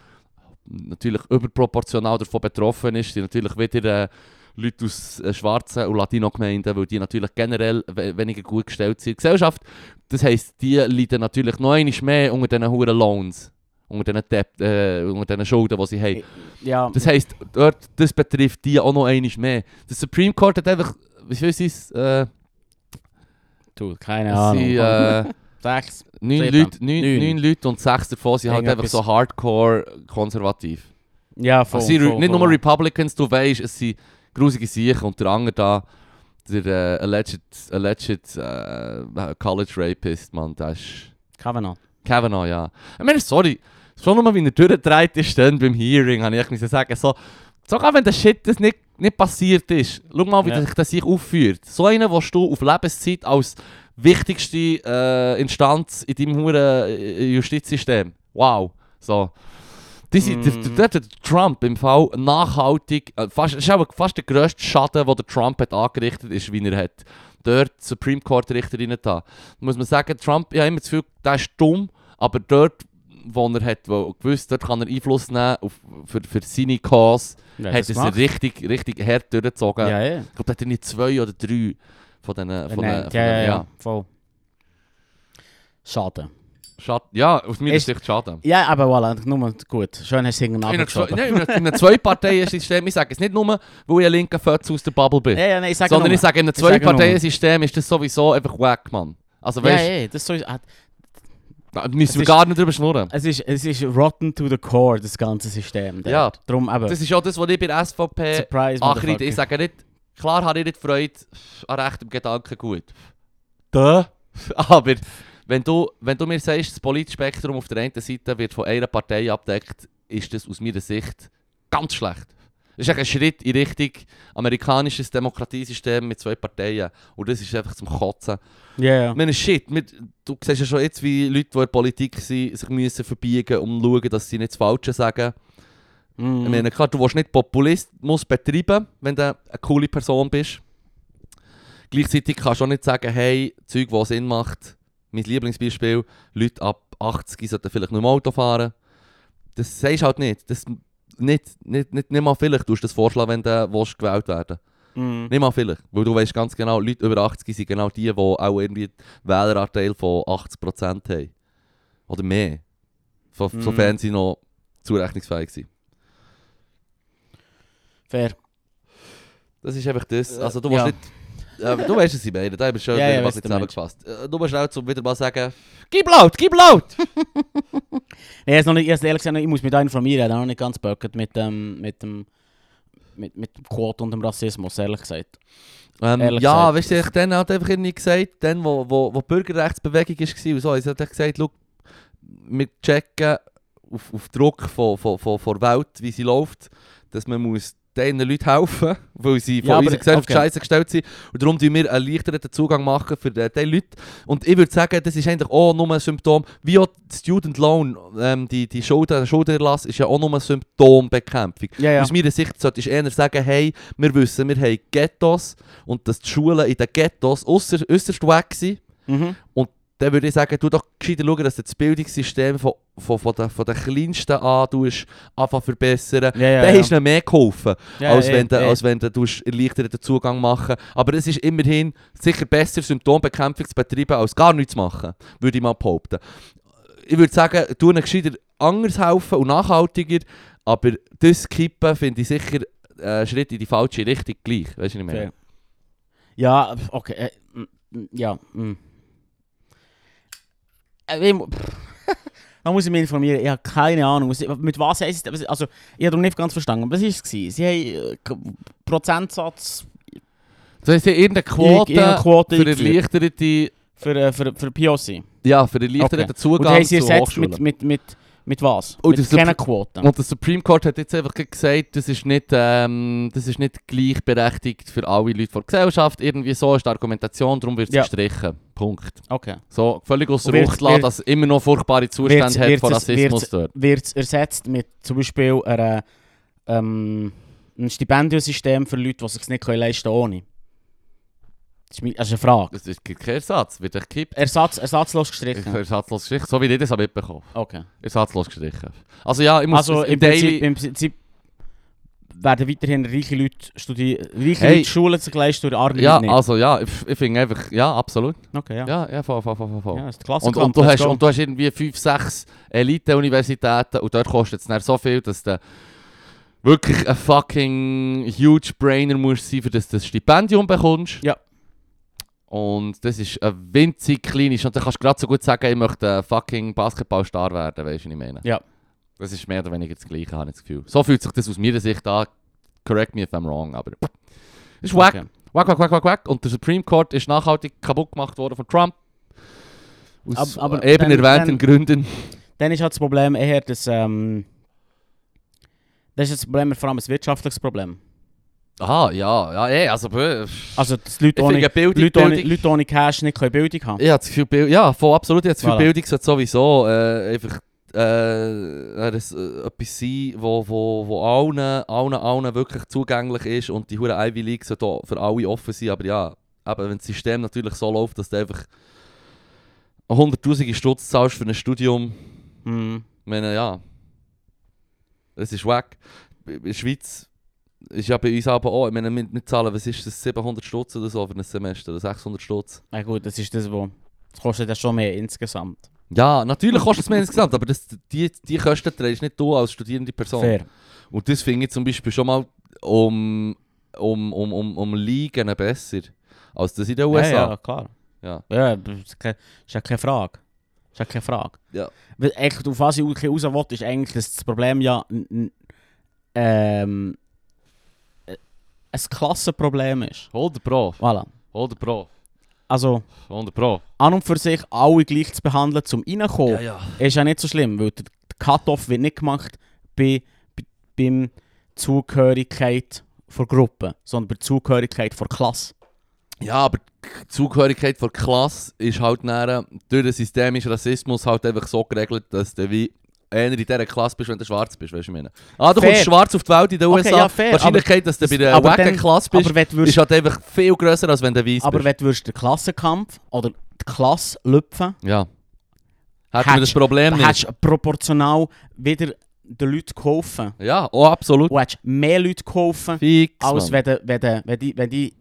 natürlich überproportional davon betroffen ist, die natürlich wieder äh, Leute aus äh, schwarzen und Latino-Gemeinden, weil die natürlich generell we weniger gut gestellt sind in der Gesellschaft. Das heisst, die leiden natürlich noch einmal mehr unter diesen hohen Loans, unter diesen, Debt, äh, unter diesen Schulden, die sie haben. Ja, Das heisst, dort, das betrifft die auch noch einmal mehr. Der Supreme Court hat einfach, wie viel ist es? Äh, du, keine Ahnung. sind äh, Sechs. neun, Sieben. Leute, neun, Neun. neun Leute und sechs davon sind halt einfach Irgendetwas. so hardcore konservativ. Ja, voll, Also, sie, voll, nicht voll. nur Republicans, du weißt, es sind grusige Siechen und der andere da, der äh, alleged, alleged äh, College Rapist, man, das ist Kavanaugh. Kavanaugh, ja. Ich meine, sorry, schon nochmal, wie er durchgedreht ist dann beim Hearing, habe ich müssen sagen, so, sogar wenn der Shit das nicht, nicht passiert ist, schau mal, wie Ja. sich das sich aufführt. So einen, wo du auf Lebenszeit als wichtigste äh, Instanz in deinem huren äh, Justizsystem, wow, so. Die sind, Mm. der, der, Trump im Fall nachhaltig, äh, fast, das ist auch fast der grösste Schaden, den der Trump hat angerichtet ist, wie er hat dort Supreme Court Richterinnen da. Muss man sagen, Trump, ich habe immer das Gefühl, der ist dumm, aber dort, wo er hat, wo gewusst, dort kann er Einfluss nehmen auf, für, für seine Cause, Ja, hat er sie richtig, richtig hart durchgezogen. Ja, ja. Ich glaube, da hat er nicht zwei oder drei Nein, den, von ja, ja, den, ja, voll. Schade. Schade. Ja, aus meiner Ist- Sicht schade. Ja, aber voilà, nur gut. Schön hast du irgendwie In einem Zwei-Parteien-System, ich sage es nicht nur, weil ich ein linker Fötz aus der Bubble bin, Ja, ja, nein, ich sage sondern nur. ich sage, in einem. Zwei-Parteien-System ist das sowieso einfach wack, Mann. Also Ja, weißt ja, das ist so... ah, da müssen wir ist- gar nicht drüber schnurren. Es ist, es ist rotten to the core, das ganze System. dort. Ja. Darum eben... Das ist auch das, was ich bei der SVP Surprise, ankreide. Ich sage nicht, klar habe ich nicht Freude an rechtem Gedankengut. Da. Aber wenn du, wenn du mir sagst, das politische Spektrum auf der einen Seite wird von einer Partei abdeckt, ist das aus meiner Sicht ganz schlecht. Das ist ein Schritt in Richtung amerikanisches Demokratiesystem mit zwei Parteien. Und das ist einfach zum Kotzen. Ja, ja. Ich meine, shit, wir, du siehst ja schon jetzt, wie Leute, die in der Politik sind, sich müssen verbiegen um zu schauen, dass sie nicht das Falsche sagen. Mm. Ich meine, klar, du willst nicht Populismus betreiben, wenn du eine coole Person bist. Gleichzeitig kannst du auch nicht sagen, hey, Zeug, was Sinn macht. Mein Lieblingsbeispiel, Leute ab 80 sollten vielleicht nur im Auto fahren. Das sagst du halt nicht. Das, nicht, nicht, nicht, nicht mal vielleicht tust du das vorschlagen, wenn du willst, gewählt werden Mm. Nicht mal vielleicht. Weil du weißt ganz genau, Leute über 80 sind genau die, die auch irgendwie Wähleranteil von 80% haben. Oder mehr. So, Mhm. Sofern sie noch zurechnungsfähig sind. Fair. Das ist einfach das. Also du ja. musst nicht... Äh, du weißt, was ich meine. Da haben wir schon Ja, ja, wieder was nicht zusammengefasst. Äh, Du musst auch zum wieder mal sagen, gib laut, gib laut! Nee, jetzt noch nicht, erst ehrlich gesagt, ich muss mich da informieren, ich habe noch nicht ganz böckert mit dem, mit dem, mit, mit dem Quote und dem Rassismus, ehrlich gesagt. Ähm, Ehrlich ja, gesagt, weißt du, ich dann hat einfach irgendwie gesagt, dann, wo, wo, wo die Bürgerrechtsbewegung war und so, ich hat gesagt, schau, wir checken auf, auf Druck von, von, von, von der Welt, wie sie läuft, dass man muss diesen Leuten helfen weil sie von Ja, unserer Gesellschaft okay. scheiße gestellt sind. Und darum tun wir einen erleichterten Zugang machen für die, die Leute. Und ich würde sagen, das ist eigentlich auch nur ein Symptom, wie auch Student Loan, ähm, die, die Schulden, der Schuldenerlass, ist ja auch nur eine Symptombekämpfung. Ja, ja. Aus meiner Sicht sollte ich eher sagen, hey, wir wissen, wir haben Ghettos und dass die Schulen in den Ghettos äusser, äußerst wack sind. Mhm. Dann würde ich sagen, du doch gescheiter schauen, dass du das Bildungssystem von, von, von, den, von den Kleinsten an anfangen verbessern. Ja, ja, Dann ja. hast du mehr geholfen, Ja, als, wenn du, als wenn du erleichterten Zugang machen Aber es ist immerhin sicher besser, Symptombekämpfung zu betreiben, als gar nichts zu machen, würde ich mal behaupten. Ich würde sagen, du ihnen gescheiter anders helfen und nachhaltiger, aber das Kippen finde ich sicher einen Schritt in die falsche Richtung gleich. Weißt du, meine? Fair. Ja, okay. Äh, ja. Mm. Äh. Da muss ich mich informieren. Ich habe keine Ahnung. Mit was heisst es? Also, ich habe darum nicht ganz verstanden. Was war es? gewesen? Sie haben äh, K- Prozentsatz So ist ja irgendeine Quote, irgendeine Quote für erleichterte, für, äh, für, für POC. ja, für erleichterten Okay. Und Zugang haben sie zu ersetzt mit, mit, mit, mit was? Oh, mit das ist keiner der- Quote. Und der Supreme Court hat jetzt einfach gesagt, das ist nicht, ähm, das ist nicht gleichberechtigt für alle Leute der Gesellschaft. Irgendwie so ist die Argumentation, darum wird es Ja. gestrichen. Punkt. Okay. So, völlig Und wird- Rucht lassen, dass es immer noch furchtbare Zustände Wird's- hat wird's von Rassismus wird's- dort. Wird es ersetzt mit zum Beispiel einer, ähm, einem Stipendiensystem für Leute, die es sich nicht leisten können ohne? Das ist, eine Frage. Das ist kein Ersatz, wird echt gekippt. Ersatz, ersatzlos gestrichen. Ersatzlos gestrichen, so wie ich das habe mitbekommen. Okay. Ersatzlos gestrichen. Also ja, ich muss Also im Prinzip, im Prinzip werden weiterhin reiche Leute studieren, reiche Hey. Leute schulen sich leisten und arme Ja, nicht. also ja, ich, ich finde einfach, ja, absolut. okay, ja. Ja, ja, voll, voll, voll, voll. Ja, ist der Und, und, du hast, und du hast irgendwie 5, 6 Elite-Universitäten und dort kostet es dann so viel, dass du wirklich ein fucking huge Brainer musst sein, für das du das Stipendium bekommst. Ja. Und das ist ein winzig kleines. Und dann kannst du gerade so gut sagen, ich möchte fucking Basketballstar werden, weißt du, was ich meine? Ja. Das ist mehr oder weniger das Gleiche, habe ich das Gefühl. So fühlt sich das aus meiner Sicht an. Correct me if I'm wrong, aber... Das ist wack. Okay. Wack, wack, wack, wack, wack. Und der Supreme Court ist nachhaltig kaputt gemacht worden von Trump. Aus Ab- aber eben dann- erwähnten Gründen. Dann ist halt das Problem eher, dass... Ähm, das ist das Problem vor allem ein wirtschaftliches Problem. Aha, ja, ja, eh, also... Also, dass Leute ohne, Leute, ohne, Leute ohne Cash nicht können Bildung haben ich habe das Gefühl, Bild- ja, voll absolut, ich habe das Gefühl, Voilà. Bildung sollte sowieso äh, einfach äh, äh, etwas sein, wo, wo, wo allen, allen, allen wirklich zugänglich ist und die hure Ivy League sollte für alle offen sein, aber ja, eben, wenn das System natürlich so läuft, dass du einfach hunderttausende Stutz zahlst für ein Studium, Mhm. ich meine, ja, es ist weg. In der Schweiz ist ja bei uns aber auch, ich meine, wir, wir zahlen, was ist das, 700 Stutz oder so für ein Semester, oder 600 Stutz. Na gut, das ist das, wo... Das kostet ja schon mehr insgesamt. Ja, natürlich kostet es mehr insgesamt, aber das, die, die Kosten trägst nicht du als studierende Person. Fair. Und das finde ich zum Beispiel schon mal um, um, um, um, um Ligen besser als das in den USA. Ja, ja, klar. Ja. Ja, das ist ja keine Frage. Das ist ja keine Frage. Ja. Weil echt, auf was ich raus will, ist eigentlich, das Problem ja ähm, äh, ein Klassenproblem ist. 100 Pro, Voilà. 100 Pro, Also, 100 Pro. an und für sich alle gleich zu behandeln, zum reinkommen, ja. ist ja nicht so schlimm, weil der der Cut-Off wird nicht gemacht bei, bei, beim Zugehörigkeit vor Gruppe, sondern bei der Zugehörigkeit vor Klasse. Ja, aber die Zugehörigkeit der Klasse ist halt näher durch den systemischen Rassismus halt einfach so geregelt, dass du wie einer in dieser Klasse bist, wenn du schwarz bist, weißt du, ich meine? Ah, du Fair. kommst schwarz auf die Welt in den Okay, USA. ja, fair, Wahrscheinlichkeit, dass du bei der aber wacken Klasse bist, Aber du würdest- ist halt einfach viel grösser, als wenn du weiß Aber bist. wenn du den Klassenkampf oder die Klasse lüpfen, Ja. Hätten wir das Problem nicht. hättest du proportional wieder den Leuten geholfen. Ja, oh, absolut. Und hättest mehr Leute geholfen, Fix, als Mann. wenn, du- wenn, du- wenn, die, wenn, die,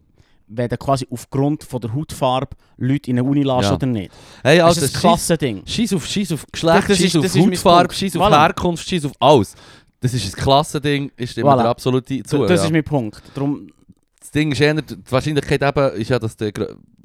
du quasi aufgrund von der Hautfarbe Leute in eine Uni Ja. oder nicht. Hey, Das also, ist ein Klassending. Scheiß auf, scheiß auf Geschlecht, Das ist- scheiß auf das ist Hautfarbe, scheiß auf Voilà. Herkunft, scheiß auf alles. Das ist ein Klassending, ich stimme Voilà. dir absolut zu. das ja. ist mein Punkt. Darum, Das Ding ist eher, die Wahrscheinlichkeit eben ist ja, dass der,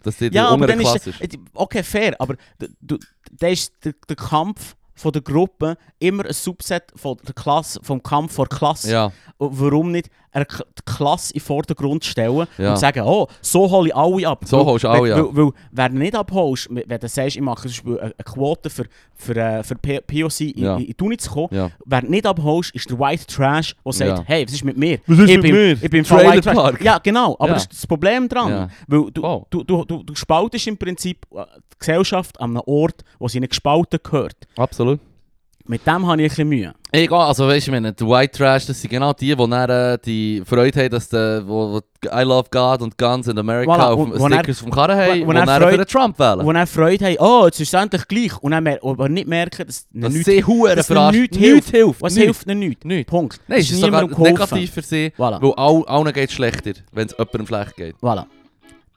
dass der ja, Klasse ist, ist. okay, fair, aber d- du, da ist der, der Kampf von der Gruppe immer ein Subset von der Klasse, vom Kampf vor Klasse. Ja, warum nicht eine Klasse in den Vordergrund stellen Ja. und sagen, oh, so hole ich alle ab. So Weil- holst du alle ab. Weil, weil, wer nicht abholst, wenn du sagst, ich mache zum Beispiel eine Quote für, für, äh, für POC in, Ja. in, Uni zu kommen, ja. wer nicht abholst, ist der White Trash, der sagt, Ja. hey, was ist mit mir? Was ist ich mit bin, mir? Ich bin Trailer White Trash. Park. Ja, genau, aber Ja. das ist das Problem dran. Ja. Weil du, Oh. du, du, du, du spaltest im Prinzip äh, die Gesellschaft an einem Ort, wo sie nicht gespalten gehört. Absolut. Mit dem habe ich ein bisschen Mühe. Egal, also weißt du, meine, die White Trash, das sind genau die, die dann äh, die Freude haben, dass der, wo, wo I love God und Guns in America Voilà, auf wo Stickers vom Karren haben, wo- wo, wo dann er für den Trump wählen. Wo dann Freude haben, oh, jetzt ist es endlich gleich. Und dann mer aber nicht merken, dass dass nichts, verarscht. nichts hilft. hilft. was hilft ihnen nicht. Nichts. Punkt. Nein, es ist sogar niemandem geholfen. negativ für sie, Voilà. weil all, allen geht es schlechter, wenn es jemandem schlecht geht. Voilà.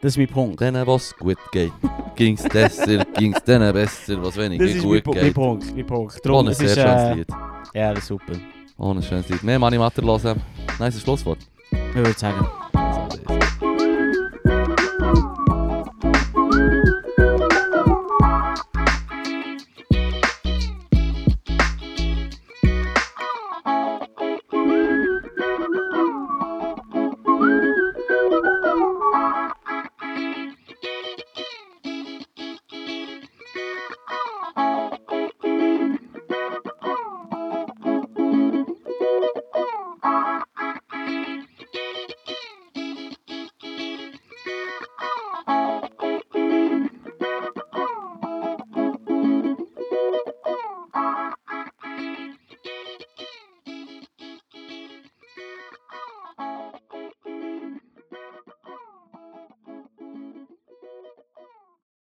Das ist mein Punkt. Denen, was gut geht, ging's besser, ging's denen besser, was weniger Das ist mein, gut Pu- mein geht. Punkt. Mein Punkt. Ohne ein es sehr ist, schönes äh, Lied. ja, das ist super. Ohne schönes Lied. Mehr Money Matter hören. Nice Schlusswort. Ich würde sagen.